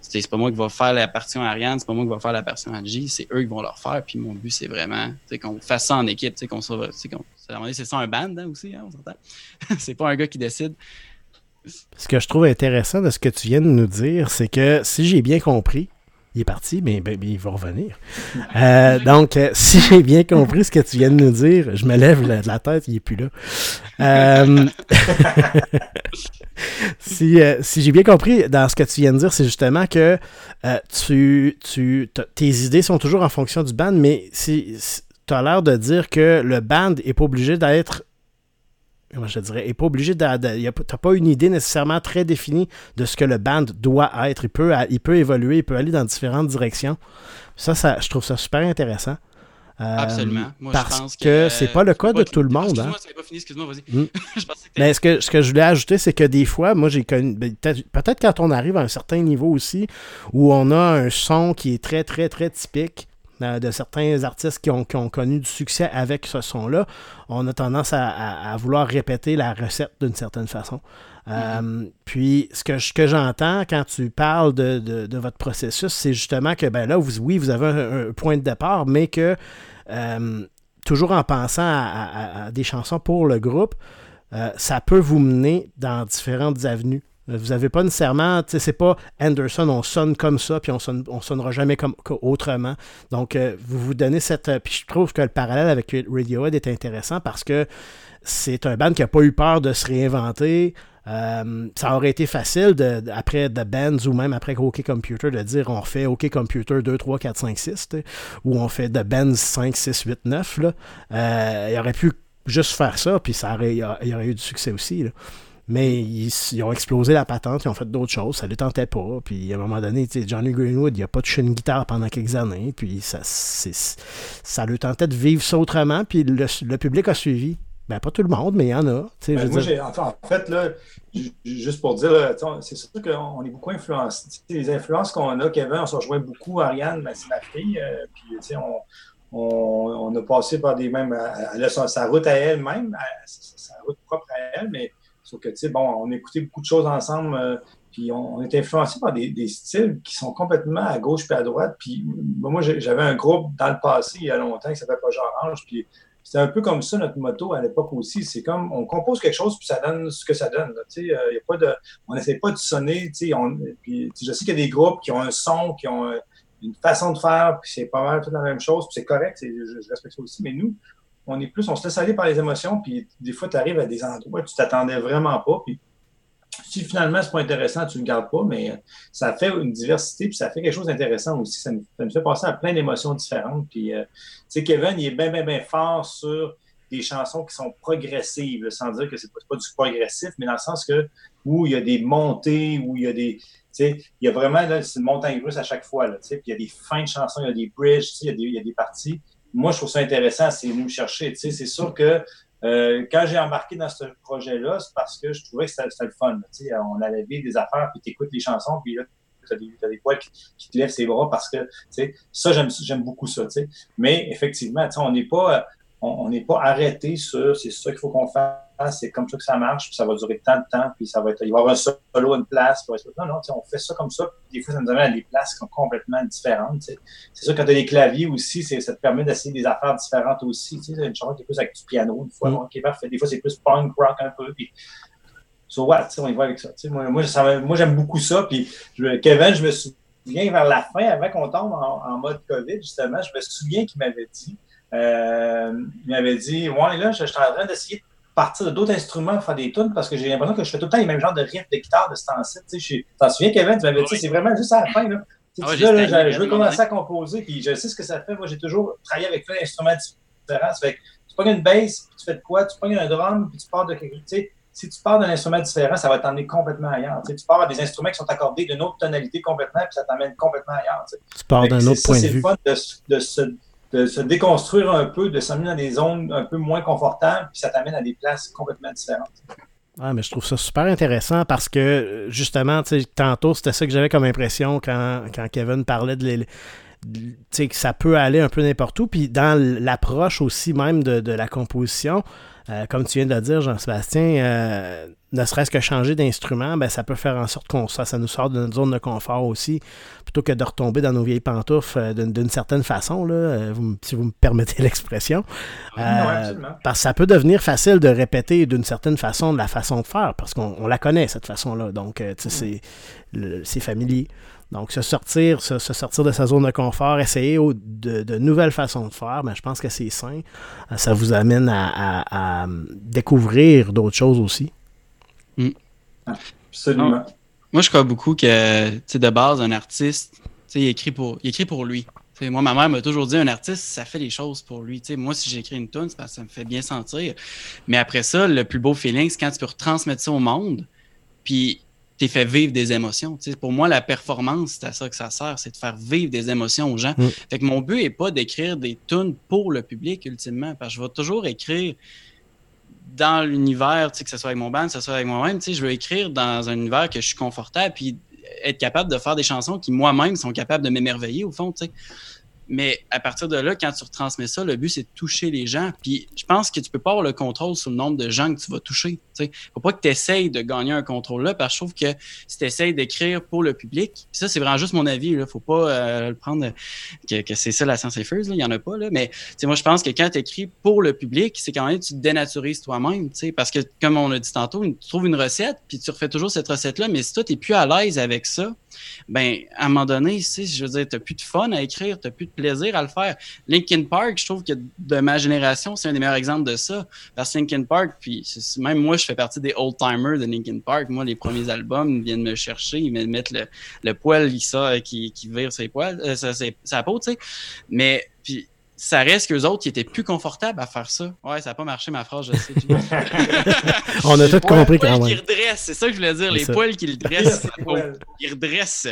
C'est pas moi qui va faire la partie en Ariane, c'est pas moi qui va faire la partie en G, c'est eux qui vont leur faire. Puis mon but, c'est vraiment qu'on fasse ça en équipe, qu'on soit. C'est ça un band hein, aussi, hein, on s'entend. c'est pas un gars qui décide. Ce que je trouve intéressant de ce que tu viens de nous dire, c'est que si j'ai bien compris, il est parti, mais, il va revenir. Euh, donc, euh, si j'ai bien compris ce que tu viens de nous dire, je me lève de la tête, il n'est plus là. Euh, si, j'ai bien compris dans ce que tu viens de dire, c'est justement que tu, tu, tes idées sont toujours en fonction du band, mais si, tu as l'air de dire que le band n'est pas obligé d'être moi je dirais, n'est pas obligé de. tu n'as pas une idée nécessairement très définie de ce que le band doit être. Il peut, il peut évoluer, il peut aller dans différentes directions. Ça, ça je trouve ça super intéressant. Euh, Absolument. parce que, c'est pas le cas de tout le monde. Excuse-moi, hein. pas fini, excuse-moi, vas-y. Hmm. Mais ce que, ce que je voulais ajouter, c'est que des fois, moi j'ai connu. Ben, peut-être quand on arrive à un certain niveau aussi, où on a un son qui est très, très, très typique, de certains artistes qui ont, connu du succès avec ce son-là, on a tendance à, vouloir répéter la recette d'une certaine façon. Euh, mm-hmm. puis, ce que, que j'entends quand tu parles de, votre processus, c'est justement que, ben là, vous, oui, vous avez un, point de départ, mais que, euh, toujours en pensant à, des chansons pour le groupe, ça peut vous mener dans différentes avenues. Vous n'avez pas nécessairement, c'est pas Anderson, on sonne comme ça, puis on, sonne, on sonnera jamais comme autrement. Donc, euh, vous vous donnez cette. Euh, puis je trouve que le parallèle avec Radiohead est intéressant parce que c'est un band qui n'a pas eu peur de se réinventer. Euh, ça aurait été facile après The Bands ou même après OK Computer de dire on fait OK Computer 2, 3, 4, 5, 6 ou on fait The Bands 5, 6, 8, 9. Là. il aurait pu juste faire ça, puis ça aurait, il aurait eu du succès aussi. Mais ils, ont explosé la patente, ils ont fait d'autres choses, ça ne les tentait pas. Puis à un moment donné, Johnny Greenwood, il n'a pas touché une guitare pendant quelques années. Puis ça, ça lui tentait de vivre ça autrement. Puis le, public a suivi. Ben, pas tout le monde, mais il y en a. Ben, moi, enfin, en fait, là, juste pour dire, c'est sûr qu'on est beaucoup influencé. Les influences qu'on a, Kevin, on se rejoint beaucoup. Ariane, ben, c'est ma fille. Euh, puis, on, on, a passé par des mêmes. Elle a sa, route à elle-même, sa route propre à elle, mais Sauf que, tu sais, bon, on écoutait beaucoup de choses ensemble, euh, puis on, était influencé par des, styles qui sont complètement à gauche puis à droite. Puis moi, j'avais un groupe dans le passé, il y a longtemps, qui s'appelait Projet Orange, puis c'était un peu comme ça notre motto à l'époque aussi. C'est comme on compose quelque chose puis ça donne ce que ça donne. Tu sais, euh, y a pas de, on n'essaie pas de sonner. Tu sais, on, puis, je sais qu'il y a des groupes qui ont un son, qui ont une façon de faire, puis c'est pas mal tout la même chose, puis c'est correct, je, respecte ça aussi. Mais nous, on est plus, on se laisse aller par les émotions, puis des fois, tu arrives à des endroits où tu t'attendais vraiment pas, puis si finalement c'est pas intéressant, tu ne le gardes pas, mais ça fait une diversité, puis ça fait quelque chose d'intéressant aussi. Ça nous, fait passer à plein d'émotions différentes. Puis, euh, tu sais, Kevin, il est bien, bien, bien fort sur des chansons qui sont progressives, sans dire que c'est pas, pas du progressif, mais dans le sens que où il y a des montées, où il y a des. Il y a vraiment c'est une montagne russe à chaque fois. Là, puis il y a des fins de chansons, il y a des bridges, il y, a des, il y a des parties. Moi, je trouve ça intéressant, c'est nous chercher. C'est sûr que euh, quand j'ai embarqué dans ce projet-là, c'est parce que je trouvais que c'était le fun. On allait vivre des affaires, puis tu écoutes les chansons, puis là, tu as, des poils qui, te lèvent ses bras parce que ça, j'aime beaucoup ça. Mais effectivement, on n'est pas on n'est pas arrêté sur c'est ça qu'il faut qu'on fasse, c'est comme ça que ça marche, puis ça va durer tant de temps, puis ça va être, il va y avoir un solo, une place. Puis non, non, on fait ça comme ça. Des fois, ça nous amène à des places qui sont complètement différentes. C'est sûr, quand tu as des claviers aussi, ça te permet d'essayer des affaires différentes aussi. Une chanson qui est plus avec du piano, une fois, mm. parfait. Des fois, c'est plus punk rock un peu. Puis, so what, on y va avec ça. Moi, moi, j'aime beaucoup ça. Puis, Kevin, je me souviens vers la fin, avant qu'on tombe en, en mode COVID, justement, je me souviens qu'il m'avait dit euh, il m'avait dit Ouais, là, je, suis en train d'essayer de partir de d'autres instruments faire des tunes parce que j'ai l'impression que je fais tout le temps les mêmes genres de riffs de guitare de ce temps-ci. Tu t'en souviens, Kevin Tu m'avais dit C'est vraiment juste à la fin. Là. Ah je, veux commencer à composer, puis je sais ce que ça fait. Moi, j'ai toujours travaillé avec plein d'instruments différents. fait tu pognes une bass, puis tu fais de quoi? Tu pognes un drum, puis tu pars de quelque chose. Si tu pars d'un instrument différent, ça va t'emmener complètement ailleurs. Tu, pars à des instruments qui sont accordés d'une autre tonalité complètement, puis ça t'emmène complètement ailleurs. Tu pars d'un autre point de vue. C'est fun de, de se de se déconstruire un peu, de s'amener dans des zones un peu moins confortables, puis ça t'amène à des places complètement différentes. Ah, mais je trouve ça super intéressant parce que, justement, tantôt, c'était ça que j'avais comme impression quand, quand Kevin parlait de sais que ça peut aller un peu n'importe où. Puis dans l'approche aussi même de, de la composition, euh, comme tu viens de le dire, Jean-Sébastien, euh, ne serait-ce que changer d'instrument, ben, ça peut faire en sorte qu'on ça, ça nous sort de notre zone de confort aussi, plutôt que de retomber dans nos vieilles pantoufles euh, d'une certaine façon, là, si vous me permettez l'expression. parce que ça peut devenir facile de répéter d'une certaine façon de la façon de faire, parce qu'on la connaît, cette façon-là. Donc, c'est familier. Donc, se sortir, se, sortir de sa zone de confort, essayer de, nouvelles façons de faire, ben, je pense que c'est sain. Euh, ça vous amène à, découvrir d'autres choses aussi. Mm. Absolument. moi, je crois beaucoup que, de base, un artiste, il écrit pour, il écrit pour lui. moi, ma mère m'a toujours dit un artiste, ça fait les choses pour lui. moi, si j'écris une tune, c'est parce que ça me fait bien sentir. Mais après ça, le plus beau feeling, c'est quand tu peux retransmettre ça au monde. Puis t'es fait vivre des émotions. pour moi, la performance, c'est à ça que ça sert, c'est de faire vivre des émotions aux gens. Mm. Fait que mon but n'est pas d'écrire des tunes pour le public, ultimement, parce que je vais toujours écrire dans l'univers, que ce soit avec mon band, que ce soit avec moi-même, je veux écrire dans un univers que je suis confortable, puis être capable de faire des chansons qui, moi-même, sont capables de m'émerveiller, au fond, tu sais. Mais à partir de là, quand tu retransmets ça, le but, c'est de toucher les gens. Puis je pense que tu peux pas avoir le contrôle sur le nombre de gens que tu vas toucher. Il ne faut pas que tu essayes de gagner un contrôle là, parce que je trouve que si tu essayes d'écrire pour le public, ça, c'est vraiment juste mon avis. Il faut pas euh, le prendre que, c'est ça la science effeuse. Il n'y en a pas. Là. Mais moi, je pense que quand tu écris pour le public, c'est quand même tu te dénaturises toi-même. Parce que, comme on l'a dit tantôt, tu trouves une recette, puis tu refais toujours cette recette-là. Mais si toi, tu plus à l'aise avec ça, ben à un moment donné, je veux dire, tu n'as plus de fun à écrire, tu n'as plus de plaisir à le faire. Linkin Park, je trouve que de ma génération, c'est un des meilleurs exemples de ça. Parce que Linkin Park, puis même moi, je fais partie des old-timers de Linkin Park. Moi, les premiers albums viennent me chercher, ils me mettent le, le poil qui, qui, qui vire ses poils, euh, sa, peau, tu sais. Mais, puis, ça reste qu'eux autres qui étaient plus confortables à faire ça. Ouais, ça n'a pas marché ma phrase, je sais. On a tout compris quand même. qui redressent, c'est ça que je voulais dire, les poils qui le dressent. ils redressent.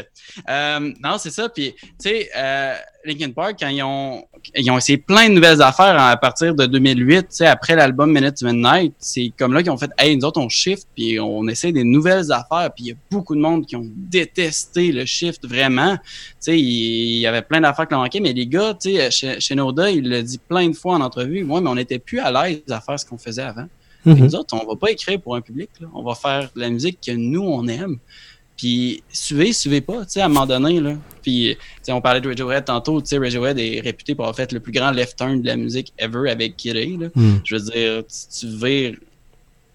Euh, non, c'est ça. Puis, tu sais, euh, Linkin Park, quand ils ont, ils ont essayé plein de nouvelles affaires à partir de 2008, après l'album Minute to Midnight, c'est comme là qu'ils ont fait, hey, nous autres, on shift, puis on essaie des nouvelles affaires, puis il y a beaucoup de monde qui ont détesté le shift vraiment. Tu sais, il y avait plein d'affaires qui l'ont manqué, mais les gars, tu sais, chez, chez Il l'a dit plein de fois en entrevue, moi, mais on n'était plus à l'aise à faire ce qu'on faisait avant. Mm Nous autres, on va pas écrire pour un public, là. on va faire de la musique que nous, on aime. Puis suivez, suivez pas, tu sais, à un moment donné, là. Puis, on parlait de Radiohead tantôt, tu sais, Radiohead est réputé pour avoir fait le plus grand left turn de la musique ever avec Kid là. Hmm. Je veux dire, tu, vires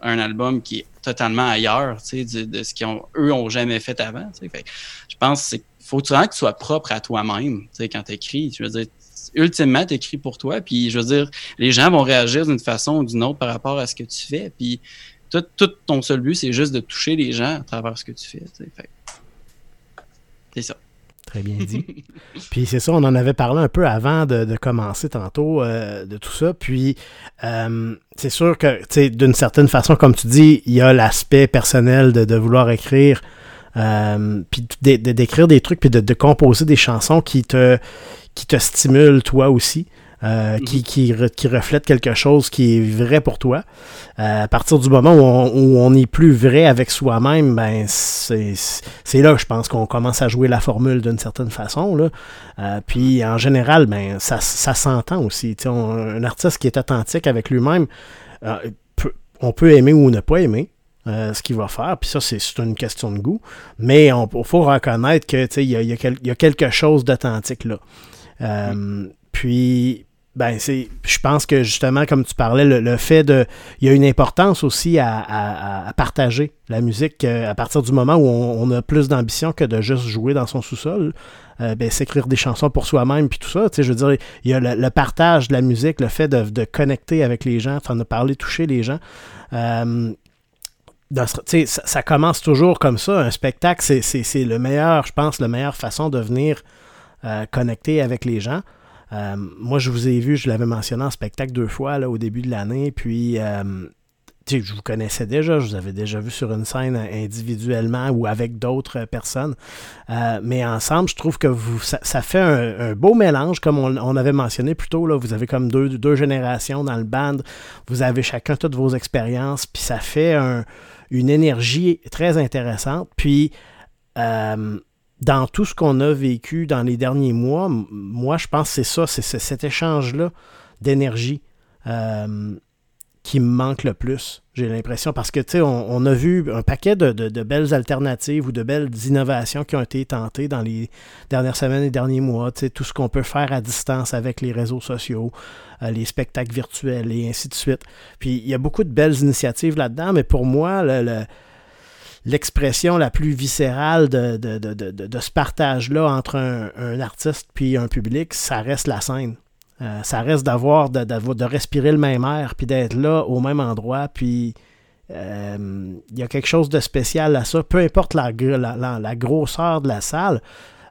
un album qui est totalement ailleurs, tu sais, de, ce qu'ils eux ont jamais fait avant, tu sais. Fait, je pense que faut vraiment que tu sois propre à toi-même, tu sais, quand tu écris. Je veux dire, ultimement, tu écris pour toi, puis je veux dire, les gens vont réagir d'une façon ou d'une autre par rapport à ce que tu fais, puis tout, ton seul but, c'est juste de toucher les gens à travers ce que tu fais. C'est ça. Très bien dit. puis c'est ça, on en avait parlé un peu avant de, commencer tantôt euh, de tout ça. Puis euh, c'est sûr que, d'une certaine façon, comme tu dis, il y a l'aspect personnel de, vouloir écrire, euh, puis d'écrire des trucs, puis de, composer des chansons qui te, qui te stimulent toi aussi. Euh, mhm. qui, qui, qui, reflète quelque chose qui est vrai pour toi. Euh, à partir du moment où on, n'est plus vrai avec soi-même, ben c'est là, je pense, qu'on commence à jouer la formule d'une certaine façon. Là. Euh, puis en général, ben ça, ça s'entend aussi. un artiste qui est authentique avec lui-même, on peut aimer ou ne pas aimer. ce qu'il va faire. Puis ça, c'est une question de goût. Mais il faut reconnaître qu'il y, y, y, a quelque chose d'authentique là. Puis, ben, c'est, je pense que justement, comme tu parlais, le, fait de. Il y a une importance aussi à, partager la musique euh, à partir du moment où on, a plus d'ambition que de juste jouer dans son sous-sol. Euh, ben, s'écrire des chansons pour soi-même, puis tout ça. Je veux dire, il y a le, partage de la musique, le fait de, connecter avec les gens, enfin, de parler, toucher les gens. Euh, ça, ça, commence toujours comme ça. Un spectacle, c'est le meilleur, je pense, la meilleure façon de venir connecter avec les gens. Euh, moi, je vous ai vu, je l'avais mentionné en spectacle deux fois là, au début de l'année, puis euh, je vous connaissais déjà, je vous avais déjà vu sur une scène individuellement ou avec d'autres personnes. Euh, mais ensemble, je trouve que vous, ça, fait un, beau mélange, comme on, avait mentionné plus tôt. Là, vous avez comme deux, deux générations dans le band. Vous avez chacun toutes vos expériences, puis ça fait une énergie très intéressante. Puis dans tout ce qu'on a vécu dans les derniers mois, moi, je pense que c'est ça, c'est cet échange-là d'énergie euh, qui me manque le plus, j'ai l'impression. Parce que, tu sais, on, a vu un paquet de, belles alternatives ou de belles innovations qui ont été tentées dans les dernières semaines et derniers mois. Tu sais, tout ce qu'on peut faire à distance avec les réseaux sociaux, euh, les spectacles virtuels et ainsi de suite. Puis, il y a beaucoup de belles initiatives là-dedans, mais pour moi, le l'expression la plus viscérale de, de, ce partage-là entre un, artiste puis un public, ça reste la scène. Euh, ça reste d'avoir, de, respirer le même air, puis d'être là au même endroit, puis euh, il y a quelque chose de spécial à ça, peu importe la, la, grosseur de la salle.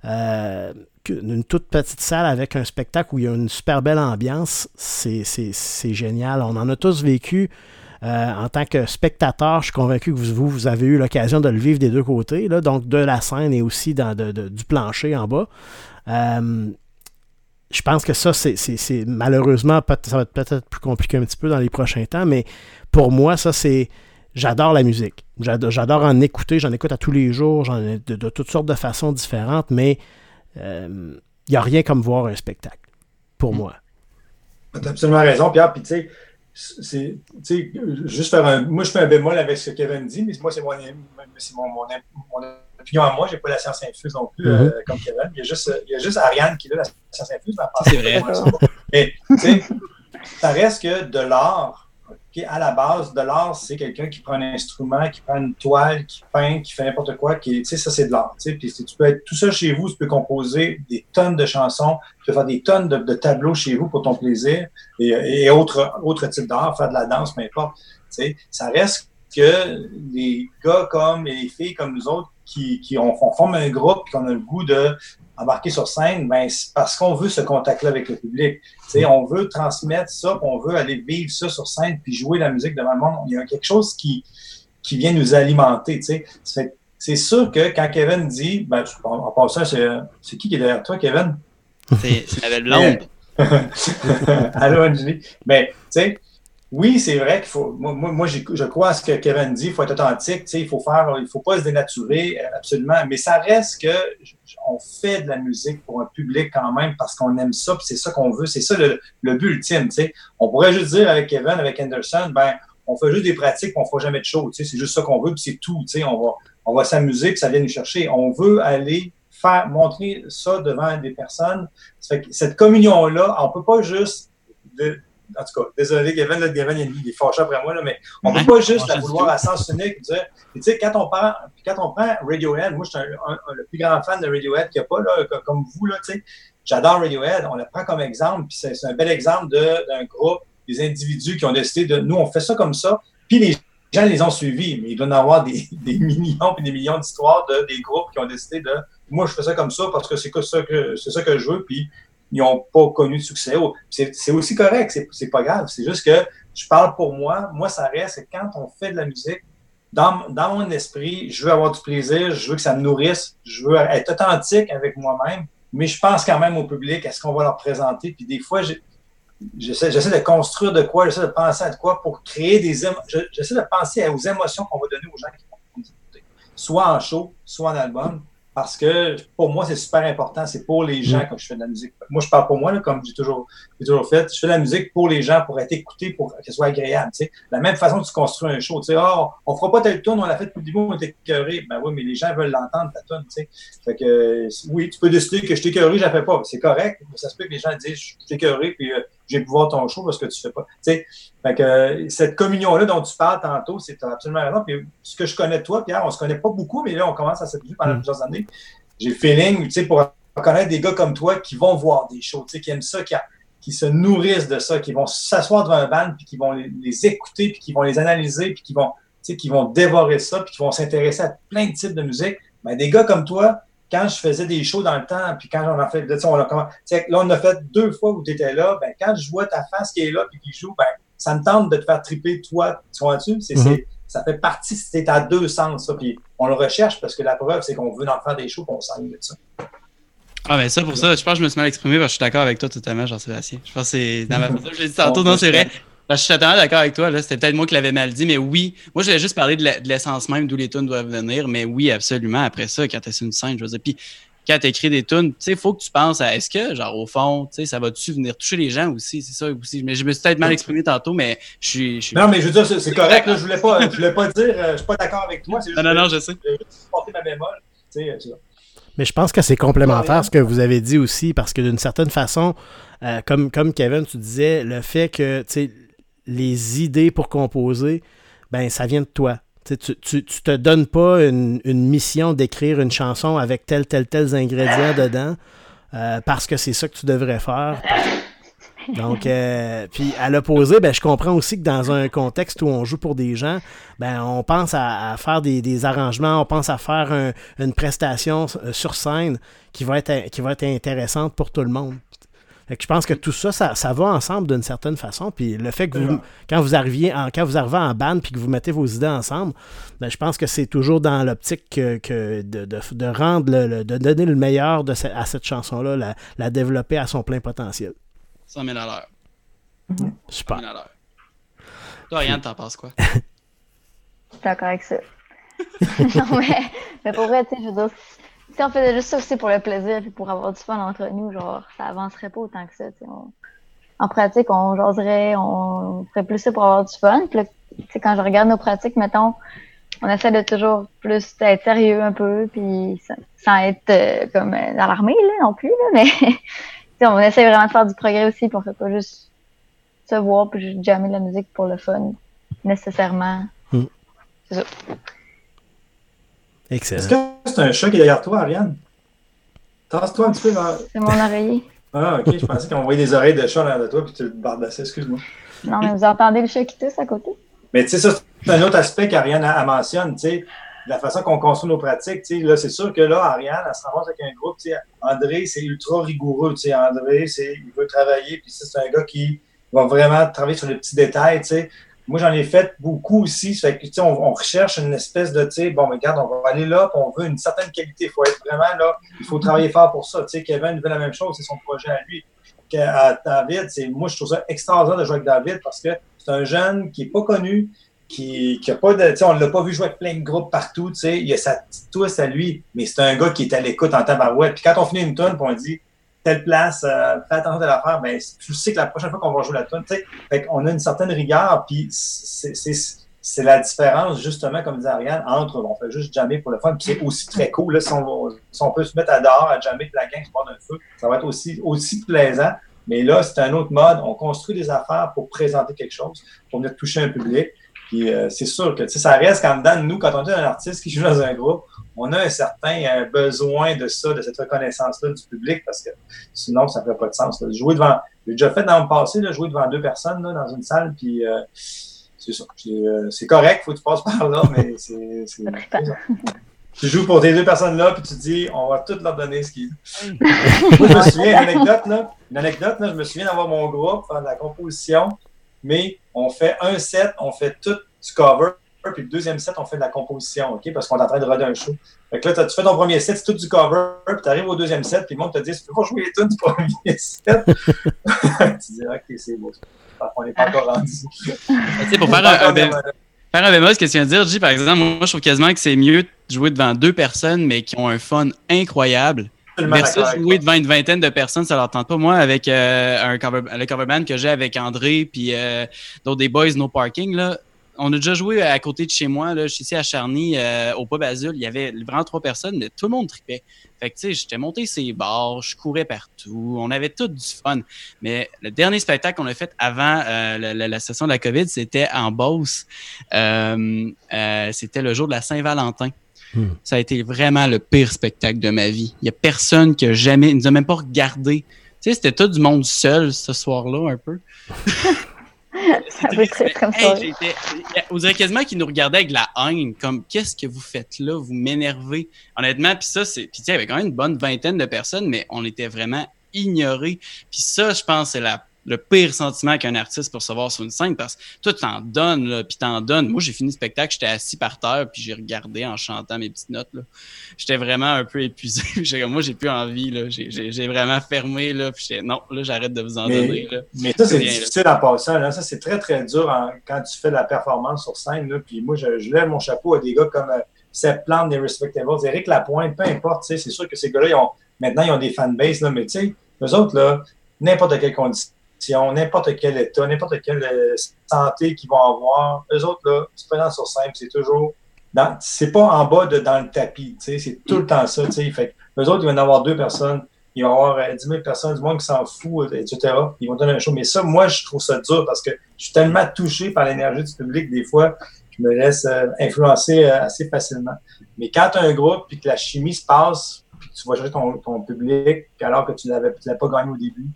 Euh, une toute petite salle avec un spectacle où il y a une super belle ambiance, c'est génial. On en a tous vécu euh, en tant que spectateur, je suis convaincu que vous, vous avez eu l'occasion de le vivre des deux côtés, là, donc de la scène et aussi dans, du plancher en bas. Euh, je pense que ça, c'est malheureusement, ça va être peut-être plus compliqué un petit peu dans les prochains temps, mais pour moi, ça, c'est. J'adore la musique. J'adore en écouter. J'en écoute à tous les jours, j'en ai de, toutes sortes de façons différentes, mais il euh, n'y a rien comme voir un spectacle, pour mm. moi. Tu as absolument raison, Pierre. Puis, tu sais, c'est, juste faire un. Moi, je fais un bémol avec ce que Kevin dit, mais moi, c'est mon, mon, mon, opinion à moi. Je n'ai pas la science infuse non plus, mm-hmm. euh, comme Kevin. Il y, a juste, il y a juste Ariane qui a la science infuse. C'est vrai. Mais, tu sais, ça reste que de l'art, à la base, de l'art, c'est quelqu'un qui prend un instrument, qui prend une toile, qui peint, qui fait n'importe quoi. Qui, ça, c'est de l'art. Tu peux être tout seul chez vous, tu peux composer des tonnes de chansons, tu peux faire des tonnes de, tableaux chez vous pour ton plaisir et, autres autre types d'art, faire de la danse, peu importe. Ça reste que les gars comme et les filles comme nous autres qui, qui on, forme un groupe qui ont le goût de embarquer sur scène, ben, parce qu'on veut ce contact-là avec le public. sais, on veut transmettre ça, on veut aller vivre ça sur scène, puis jouer la musique devant le monde. Il y a quelque chose qui, qui vient nous alimenter. C'est sûr que quand Kevin dit, ben, en, passant, c'est qui qui est derrière toi, Kevin? C'est la belle blonde. Allô, Angie. Mais, tu sais, oui, c'est vrai qu'il faut. Moi, moi je crois à ce que Kevin dit. Il faut être authentique. Il faut faire. Il faut pas se dénaturer euh, absolument. Mais ça reste que on fait de la musique pour un public quand même parce qu'on aime ça. C'est ça qu'on veut. C'est ça le, le, but ultime. sais. On pourrait juste dire avec Kevin, avec Anderson, ben on fait juste des pratiques, on ne fera jamais de show. C'est juste ça qu'on veut. Puis c'est tout. On va, on va s'amuser. Puis ça vient nous chercher. On veut aller faire montrer ça devant des personnes. cette communion là, on peut pas juste en tout cas, désolé, Gavin, là, Gavin, il est fâché après moi, là, mais on ne peut pas juste la vouloir à sens unique dire. Tu sais, quand on prend, quand on prend Radiohead, moi, je suis le plus grand fan de Radiohead qu'il n'y a pas, là, comme vous, là, tu sais. J'adore Radiohead, on le prend comme exemple, puis c'est un bel exemple d'un groupe, des individus qui ont décidé de. Nous, on fait ça comme ça, puis les gens les ont suivis, mais il doit y avoir des, des millions et des millions d'histoires de des groupes qui ont décidé de moi, je fais ça comme ça parce que c'est ça que, c'est ça que je veux, puis ils n'ont pas connu de succès. C'est aussi correct, c'est pas grave. C'est juste que je parle pour moi. Moi, ça reste quand on fait de la musique, dans, dans mon esprit, je veux avoir du plaisir, je veux que ça me nourrisse, je veux être authentique avec moi-même, mais je pense quand même au public, est-ce qu'on va leur présenter? Puis des fois, j'essaie de construire de quoi, j'essaie de penser à de quoi pour créer des J'essaie de penser aux émotions qu'on va donner aux gens qui vont nous écouter, soit en show, soit en album parce que pour moi, c'est super important. C'est pour les gens mm. quand je fais de la musique. Moi, je parle pour moi, là, comme j'ai toujours, toujours fait. Je fais de la musique pour les gens, pour être écouté, pour que ce soit agréable. Tu sais. La même façon que tu construis un show. Tu sais, oh, on fera pas tel tune, on l'a fait depuis le début, on est écœuré. Ben oui, mais les gens veulent l'entendre, ta tune. Tu sais. Fait que oui, tu peux décider que je t'écœuré, je la fais pas. C'est correct. Ça se peut que les gens disent je suis écœuré, puis euh, j'ai pu voir ton show parce que tu fais pas. Tu sais, que cette communion-là dont tu parles tantôt, c'est absolument raison. Puis ce que je connais de toi, Pierre, on se connaît pas beaucoup, mais là, on commence à s'habituer pendant mm. plusieurs années. J'ai le feeling, tu sais, pour reconnaître des gars comme toi qui vont voir des shows, tu sais, qui aiment ça, qui, qui se nourrissent de ça, qui vont s'asseoir devant un band, puis qui vont les, écouter, puis qui vont les analyser, puis qui vont, tu sais, qui vont dévorer ça, puis qui vont s'intéresser à plein de types de musique. Mais des gars comme toi, quand je faisais des shows dans le temps, puis quand on a fait, on a, là, on a fait deux fois où tu étais là, ben, quand je vois ta face qui est là, puis qui joue, ben, ça me tente de te faire triper, toi, tu vois-tu? Mm-hmm. Ça fait partie, c'est à deux sens, ça. Puis on le recherche parce que la preuve, c'est qu'on veut en faire des shows, puis on s'ennuie de ça. Ah, ben ça, pour ça, je pense que je me suis mal exprimé parce que je suis d'accord avec toi totalement, Jean-Sébastien. Je pense que c'est dans ma Je l'ai dit tantôt, non, c'est vrai. Je suis totalement d'accord avec toi. C'était peut-être moi qui l'avais mal dit, mais oui. Moi, je voulais juste parler de l'essence même d'où les tunes doivent venir, mais oui, absolument. Après ça, quand tu une scène, je veux dire. Puis quand tu écris des tunes, tu sais, il faut que tu penses à est-ce que, genre, au fond, tu sais, ça va-tu venir toucher les gens aussi? C'est ça aussi. Mais je me suis peut-être mal exprimé tantôt, mais je suis. Non, mais je veux dire, c'est correct. Là, je voulais pas, je voulais pas dire, euh, je suis pas d'accord avec toi. non, non, non, je sais. Je voulais juste porter ma bémol. Tu sais, mais je pense que c'est complémentaire ce que vous avez dit aussi, parce que d'une certaine façon, euh, comme, comme Kevin, tu disais, le fait que les idées pour composer, ben ça vient de toi. Tu, tu, te donnes pas une, mission d'écrire une chanson avec tel, tel, tel ingrédients dedans euh, parce que c'est ça que tu devrais faire. Donc, euh, puis à l'opposé, ben, je comprends aussi que dans un contexte où on joue pour des gens, ben, on pense à, faire des, arrangements, on pense à faire une prestation euh, sur scène qui va être intéressante pour tout le monde je pense que tout ça, ça, va ensemble d'une certaine façon. Puis le fait que vous, quand vous arriviez en, quand vous arrivez en bande puis que vous mettez vos idées ensemble, ben, je pense que c'est toujours dans l'optique que, de, rendre le, de donner le meilleur de à cette chanson-là, la, développer à son plein potentiel. 100 000 à l'heure. Super. 100 000 à l'heure. Toi, Yann, t'en penses quoi? d'accord avec ça. non, mais, mais pour vrai, tu sais, je veux dire, si on faisait juste ça aussi pour le plaisir et pour avoir du fun entre nous, genre, ça avancerait pas autant que ça. En pratique, on jaserait, on ferait plus ça pour avoir du fun. Puis quand je regarde nos pratiques, mettons, on essaie de toujours plus être sérieux un peu, puis sans, être euh, comme euh, dans l'armée là, non plus, là, mais on essaie vraiment de faire du progrès aussi, puis on fait pas juste se voir puis juste jammer la musique pour le fun, nécessairement. Hmm. C'est ça. Est-ce que c'est un chat qui est derrière toi, Ariane? Tasse-toi un petit peu C'est mon oreiller. Ah, ok, je pensais qu'on voyait des oreilles de chat derrière toi puis tu le bardassais, excuse-moi. Non, mais vous entendez le chat qui tousse à côté? Mais tu sais, ça, c'est un autre aspect qu'Ariane mentionne, tu sais, la façon qu'on construit nos pratiques, tu sais, là, c'est sûr que là, Ariane, elle se ramasse avec un groupe, tu sais, André, c'est ultra rigoureux, tu sais, André, c'est, il veut travailler, puis c'est un gars qui va vraiment travailler sur les petits détails, tu sais. Moi, j'en ai fait beaucoup aussi. Fait que, on, on recherche une espèce de, tu sais, bon, regarde, on va aller là, puis on veut une certaine qualité. Il faut être vraiment là, il faut travailler fort pour ça. Tu sais, Kevin veut la même chose, c'est son projet à lui. À David, c'est, moi, je trouve ça extraordinaire de jouer avec David parce que c'est un jeune qui n'est pas connu, qui, qui a pas de, tu sais, on ne l'a pas vu jouer avec plein de groupes partout, tu sais, il a sa petite twist à lui, mais c'est un gars qui est à l'écoute en tabarouette. Puis quand on finit une tonne, on dit, telle place, euh, fais attention à l'affaire, ben, tu sais que la prochaine fois qu'on va jouer la tune, fait qu'on a une certaine rigueur, puis c'est la différence, justement, comme disait Ariane, entre on fait juste jammer pour le fun, puis c'est aussi très cool, là, si, on, peut se mettre à dehors à jammer que la gang se part d'un feu, ça va être aussi, aussi plaisant. Mais là, c'est un autre mode. On construit des affaires pour présenter quelque chose, pour venir toucher un public. Puis euh, c'est sûr que ça reste quand dedans, nous, quand on est un artiste qui joue dans un groupe, on a un certain euh, besoin de ça, de cette reconnaissance-là du public, parce que sinon, ça ne ferait pas de sens. Jouer devant. J'ai déjà fait dans le passé, là, jouer devant deux personnes là, dans une salle, puis euh, c'est ça. C'est correct, il faut que tu passes par là, mais c'est. tu joues pour tes deux personnes-là, puis tu dis, on va toutes leur donner ce qu'ils. Je me souviens, une anecdote, là, une anecdote, là, je me souviens d'avoir mon groupe, faire de la composition, mais on fait un set, on fait tout du cover, puis le deuxième set, on fait de la composition, OK? Parce qu'on est en train de roder un show. Fait que là, tu fais ton premier set, c'est tout du cover, puis tu arrives au deuxième set, puis le monde te dit, tu peux pas jouer les tunes du premier set? tu dis, OK, c'est beau. On n'est pas encore rendu. pour faire un, faire un bémol, ce que tu viens de dire, J, par exemple, moi, je trouve quasiment que c'est mieux de jouer devant deux personnes, mais qui ont un fun incroyable. Versus jouer devant une vingtaine de personnes, ça leur tente pas. Moi, avec euh, un cover, le cover band que j'ai avec André puis euh, d'autres des boys No Parking, là, on a déjà joué à côté de chez moi, là, je suis ici à Charny, euh, au pub Azul. Il y avait vraiment trois personnes, mais tout le monde tripait. Fait que, tu sais, j'étais monté ces bars, je courais partout, on avait tout du fun. Mais le dernier spectacle qu'on a fait avant euh, la, session de la COVID, c'était en Beauce. Euh, c'était le jour de la Saint-Valentin. Hmm. Ça a été vraiment le pire spectacle de ma vie. Il y a personne qui a jamais, il nous a même pas regardé. Tu sais, c'était tout du monde seul ce soir-là, un peu. on dirait quasiment qu'ils nous regardaient avec la haine, comme qu'est-ce que vous faites là, vous m'énervez. Honnêtement, puis ça, c'est. Puis il y avait quand même une bonne vingtaine de personnes, mais on était vraiment ignorés. Puis ça, je pense, c'est la le pire sentiment qu'un artiste peut recevoir sur une scène parce que toi, t'en donnes, là, puis t'en donnes. Moi, j'ai fini le spectacle, j'étais assis par terre, puis j'ai regardé en chantant mes petites notes. Là. J'étais vraiment un peu épuisé. moi, j'ai plus envie. Là. J'ai, vraiment fermé, là, puis non, là, j'arrête de vous en donner. Là. Mais ça, c'est difficile en passant. Là. Ça, c'est très, très dur quand tu fais la performance sur scène. Là. Puis moi, je, lève mon chapeau à des gars comme euh, Seth Plante des Respectables, Eric Lapointe, peu importe. C'est sûr que ces gars-là, ils ont, maintenant, ils ont des fanbases, là, mais tu sais, eux autres, là, n'importe quelle condition n'importe quel état, n'importe quelle euh, santé qu'ils vont avoir, eux autres, là, se prenant sur scène, c'est toujours. C'est pas en bas de dans le tapis, c'est tout le temps ça. Fait eux autres, ils vont avoir deux personnes, ils vont avoir 10 euh, 000 personnes, du monde qui s'en fout, etc. Ils vont donner un show. Mais ça, moi, je trouve ça dur parce que je suis tellement touché par l'énergie du public, des fois, je me laisse euh, influencer assez facilement. Mais quand tu as un groupe puis que la chimie se passe, tu vas chercher ton, ton public, alors que tu ne l'avais pas gagné au début,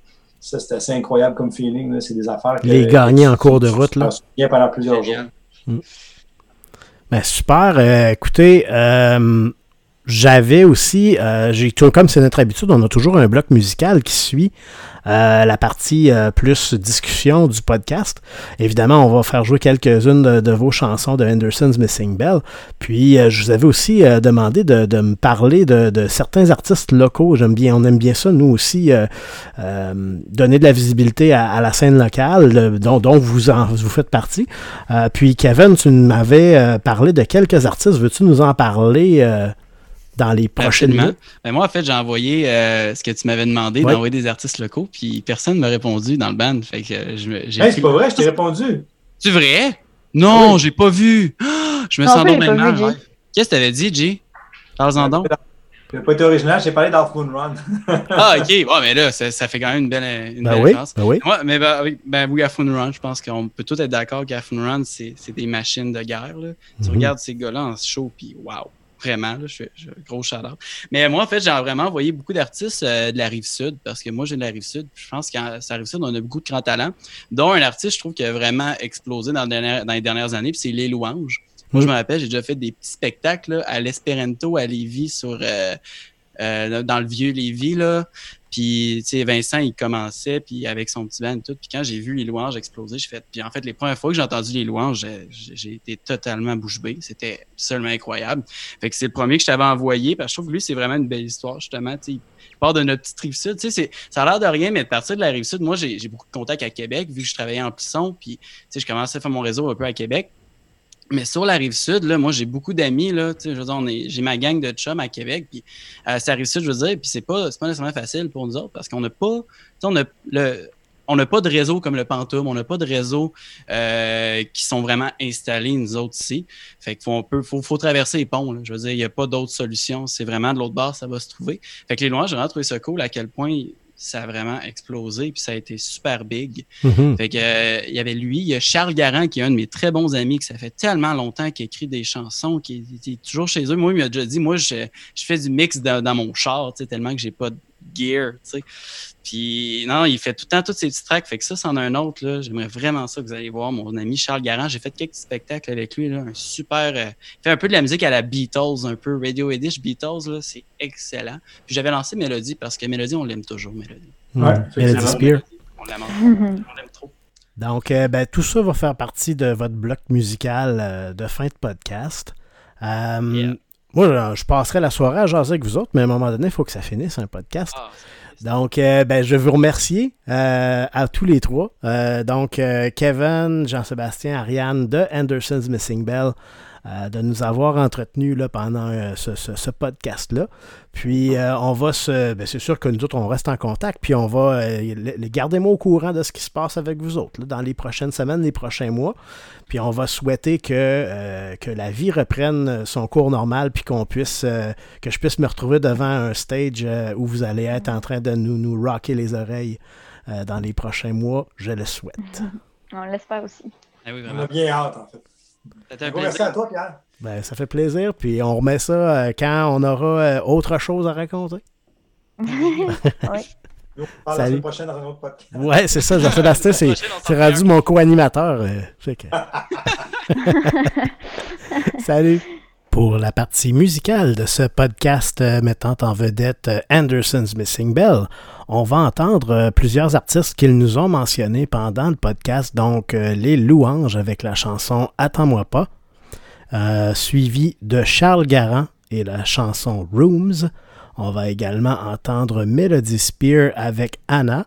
ça, c'est assez incroyable comme feeling. C'est des affaires. Que, Les gagner en cours de route. Là. pendant plusieurs jours. Mm. Ben, super. Euh, écoutez, euh, j'avais aussi, euh, j'ai comme c'est notre habitude, on a toujours un bloc musical qui suit euh, la partie euh, plus discussion du podcast. Évidemment, on va faire jouer quelques-unes de, vos chansons de Henderson's Missing Bell. Puis, je vous avais aussi demandé de, me parler de, certains artistes locaux. J'aime bien, on aime bien ça, nous aussi, donner de la visibilité à, la scène locale, dont, dont, vous en, vous faites partie. puis, Kevin, tu m'avais parlé de quelques artistes. Veux-tu nous en parler? Dans les prochaines minutes? Ben moi, en fait, j'ai envoyé euh, ce que tu m'avais demandé, d'envoyer des artistes locaux, puis personne ne m'a répondu dans le band. Fait que j'ai. Hey, c'est pas vrai, je t'ai répondu. C'est vrai? Non, j'ai pas vu. je me sens donc mal. Qu'est-ce que tu avais dit, G? Parle-en donc. Pas été original, j'ai parlé d'Half Moon Run. ah, ok. Ouais, mais là, ça, ça, fait quand même une belle, une ben belle oui, Ben oui. Ouais, mais ben, oui, ben, oui, Half Moon Run, je pense qu'on peut tous être d'accord qu'Half Moon Run, c'est des machines de guerre. Là. Tu mhm. regardes ces gars-là en show, puis waouh. Vraiment, là, je fais gros shout Mais moi, en fait, j'ai vraiment envoyé beaucoup d'artistes euh, de la rive sud parce que moi, j'ai de la rive sud. Je pense qu'à la rive sud, on a beaucoup de grands talents, dont un artiste, je trouve, qui a vraiment explosé dans, les dernières années, puis c'est Les Louanges. Moi, je me rappelle, j'ai déjà fait des petits spectacles à l'Esperanto à Lévis sur. Euh, euh, dans le vieux Lévis, là. Puis, tu sais, Vincent, il commençait, puis avec son petit band et tout. Puis quand j'ai vu les louanges exploser, j'ai fait... Puis en fait, les premières fois que j'ai entendu les louanges, j'ai été totalement bouche bée. C'était absolument incroyable. Fait que c'est le premier que je t'avais envoyé, parce que je trouve que lui, c'est vraiment une belle histoire, justement. Tu sais, il part de notre petite rive sud. Tu sais, ça a l'air de rien, mais de partir de la rive sud, moi, j'ai beaucoup de contacts à Québec, vu que je travaillais en Plisson. Puis, tu sais, je commençais à faire mon réseau un peu à Québec. Mais sur la rive sud, là, moi, j'ai beaucoup d'amis, là, je veux dire, j'ai ma gang de chums à Québec, puis euh, la rive sud, je veux dire, puis c'est pas, c'est pas nécessairement facile pour nous autres, parce qu'on n'a pas, on a le, on n'a pas de réseau comme le Pantoum, on n'a pas de réseau euh, qui sont vraiment installés, nous autres ici. Fait qu'il faut, faut, faut, traverser les ponts. Là. Je veux dire, il n'y a pas d'autre solution. C'est vraiment de l'autre bord, ça va se trouver. Fait que les loin, j'ai vraiment trouvé ça cool à quel point ça a vraiment explosé, puis ça a été super big. Mm-hmm. Fait que, euh, il y avait lui, il y a Charles Garand, qui est un de mes très bons amis, que ça fait tellement longtemps qu'il écrit des chansons, qui est, toujours chez eux. Moi, il m'a déjà dit, moi, je, je fais du mix dans, mon char, tellement que j'ai pas gear, tu sais. Puis non, il fait tout le temps tous ces petits tracks. Fait que ça, c'en a un autre. Là. J'aimerais vraiment ça que vous allez voir. Mon ami Charles Garand, j'ai fait quelques spectacles avec lui. Là, un super. Euh, il fait un peu de la musique à la Beatles, un peu Radio Edish Beatles. Là, c'est excellent. Puis j'avais lancé Mélodie parce que Mélodie, on l'aime toujours, Mélodie. Ouais, Mélodie Spear. On l'aime on l'aime trop. Donc, euh, ben, tout ça va faire partie de votre bloc musical euh, de fin de podcast. Euh, Yeah. Moi, je passerai la soirée à jaser avec vous autres, mais à un moment donné, il faut que ça finisse un podcast. Ah, Donc, euh, ben, je vais vous remercier euh, à tous les trois. Euh, donc, Kevin, Jean-Sébastien, Ariane de Anderson's Missing Bell, euh, de nous avoir entretenus là, pendant euh, ce, ce- ce podcast-là. Puis, euh, on va se. Ben, c'est sûr que nous autres, on reste en contact, puis on va. euh, Gardez-moi au courant de ce qui se passe avec vous autres là, dans les prochaines semaines, les prochains mois. Puis, on va souhaiter que, euh, que la vie reprenne son cours normal, puis qu'on puisse. euh, que je puisse me retrouver devant un stage euh, où vous allez être en train de nous, nous rocker les oreilles euh, dans les prochains mois. Je le souhaite. On l'espère aussi. Ah oui, On a bien hâte, en fait. Un gros merci à toi, Pierre. Ben, ça fait plaisir. Puis on remet ça euh, quand on aura euh, autre chose à raconter. oui. Nous, on parle la Salut. semaine prochaine dans un autre podcast. Ouais, c'est ça. Jean-Sébastien, c'est, rendu mon co-animateur. euh, que- Salut. Pour la partie musicale de ce podcast euh, mettant en vedette euh, Anderson's Missing Bell, on va entendre euh, plusieurs artistes qu'ils nous ont mentionnés pendant le podcast, donc euh, les louanges avec la chanson Attends-moi pas, euh, suivi de Charles Garand et la chanson Rooms. On va également entendre Melody Spear avec Anna,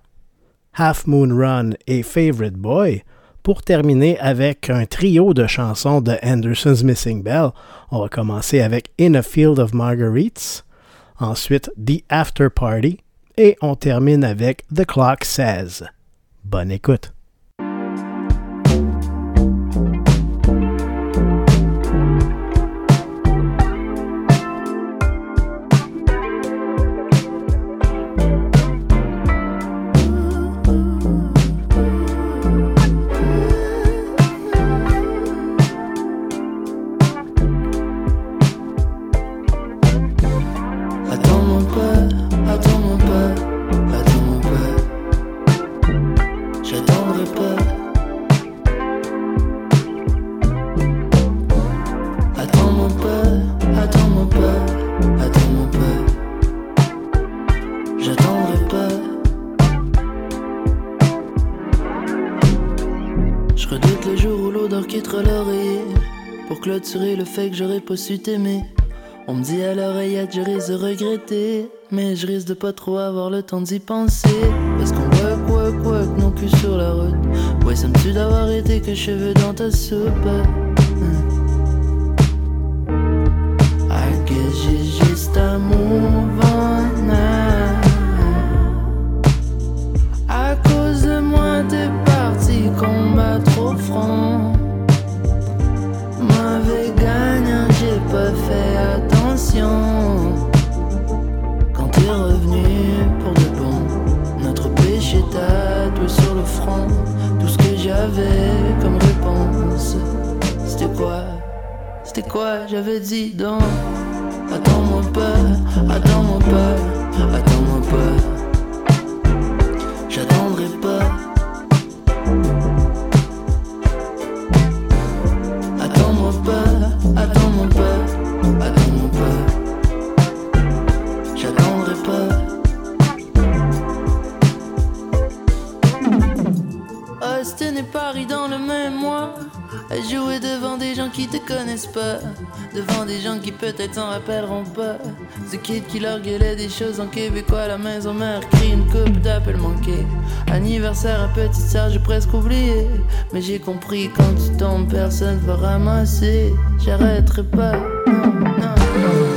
Half Moon Run et Favorite Boy, pour terminer avec un trio de chansons de Anderson's Missing Bell. On va commencer avec In a Field of Marguerites, ensuite The After Party, et on termine avec The Clock Says. Bonne écoute. Le fait que j'aurais pas su t'aimer on me dit à l'oreillette, je risque de regretter. Mais je risque de pas trop avoir le temps d'y penser. Parce qu'on quoi, quoi, que non cul sur la route. Ouais, ça me tue d'avoir été que cheveux dans ta soupe. Hmm. I guess j'ai juste à move comme réponse, c'était quoi? C'était quoi? J'avais dit donc. Attends-moi pas, attends-moi pas, attends-moi pas. Peut-être s'en rappelleront pas. Ce kid qui leur gueulait des choses en québécois. La maison mère crie une coupe d'appel manqué. Anniversaire à petite sœur, j'ai presque oublié. Mais j'ai compris quand tu tombes, personne va ramasser. J'arrêterai pas. Non, non.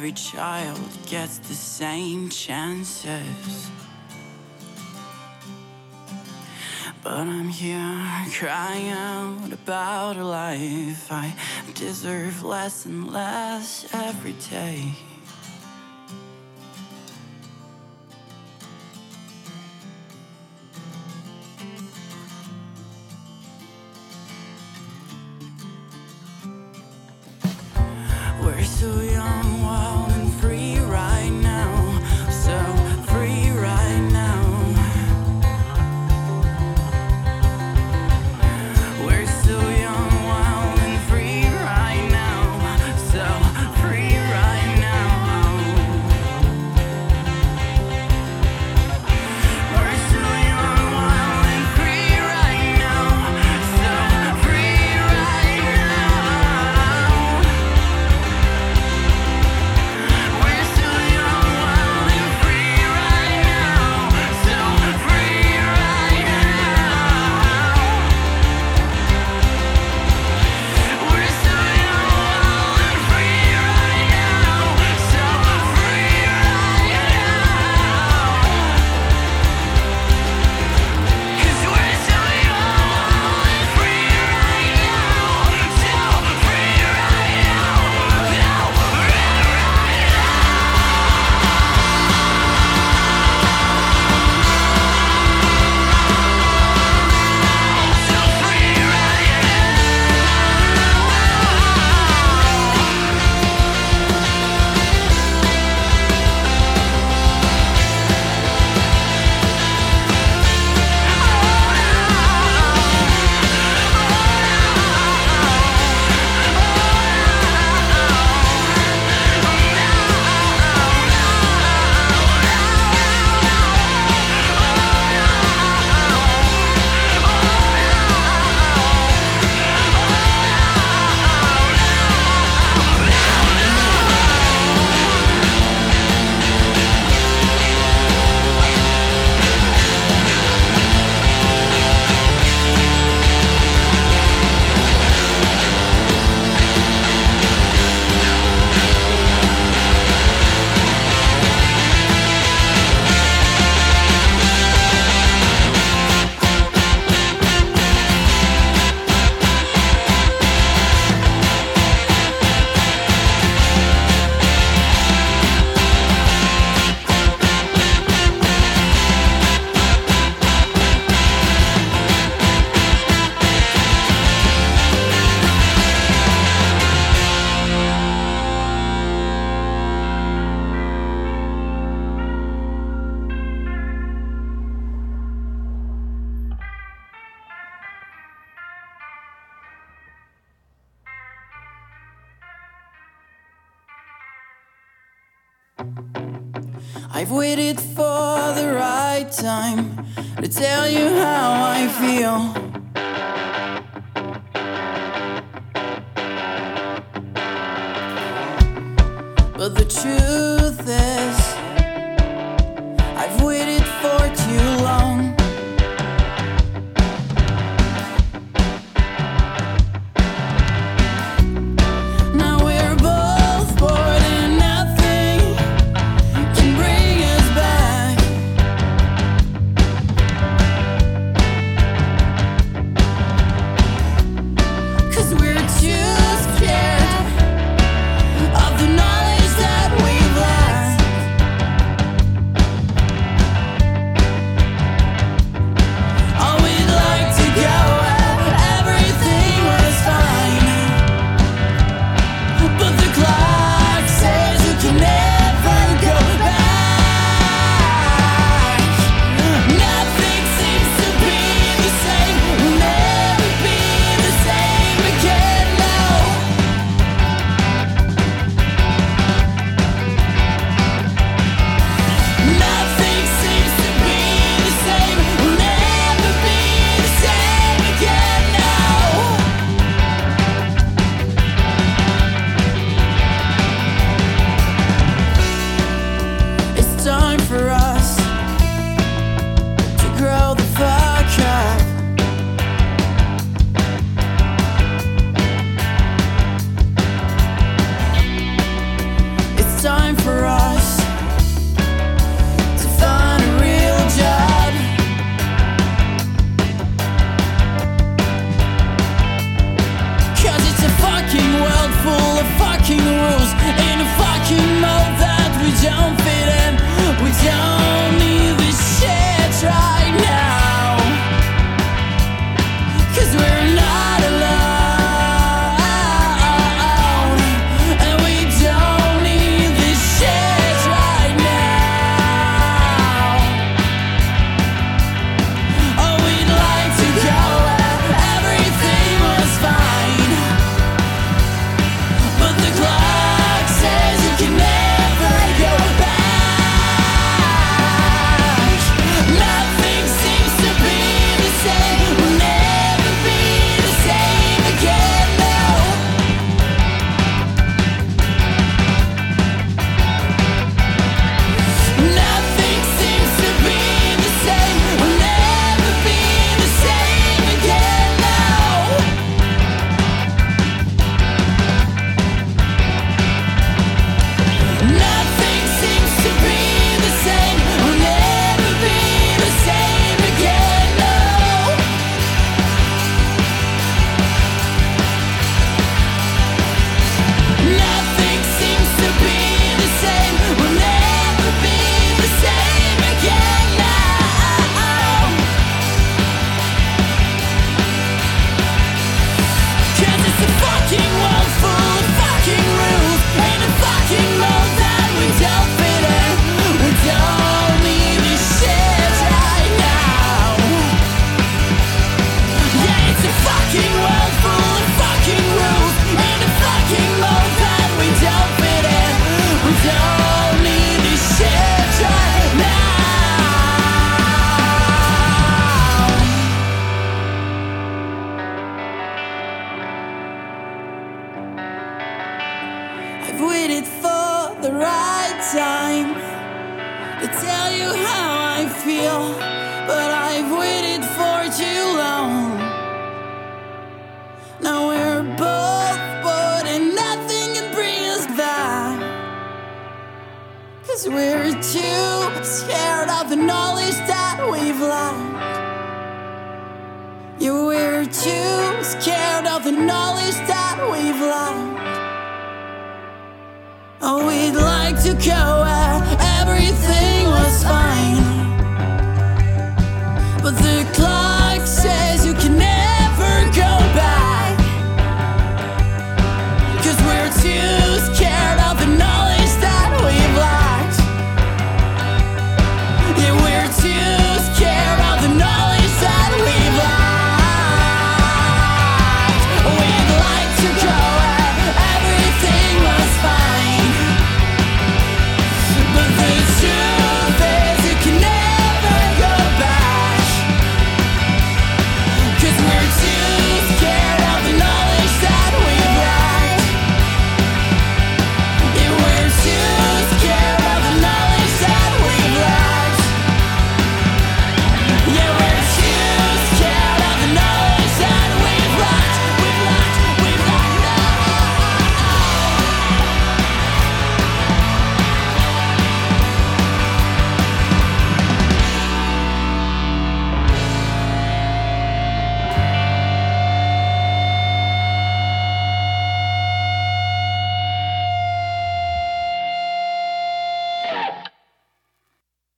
every child gets the same chances. But I'm here crying out about a life I deserve less and less every day.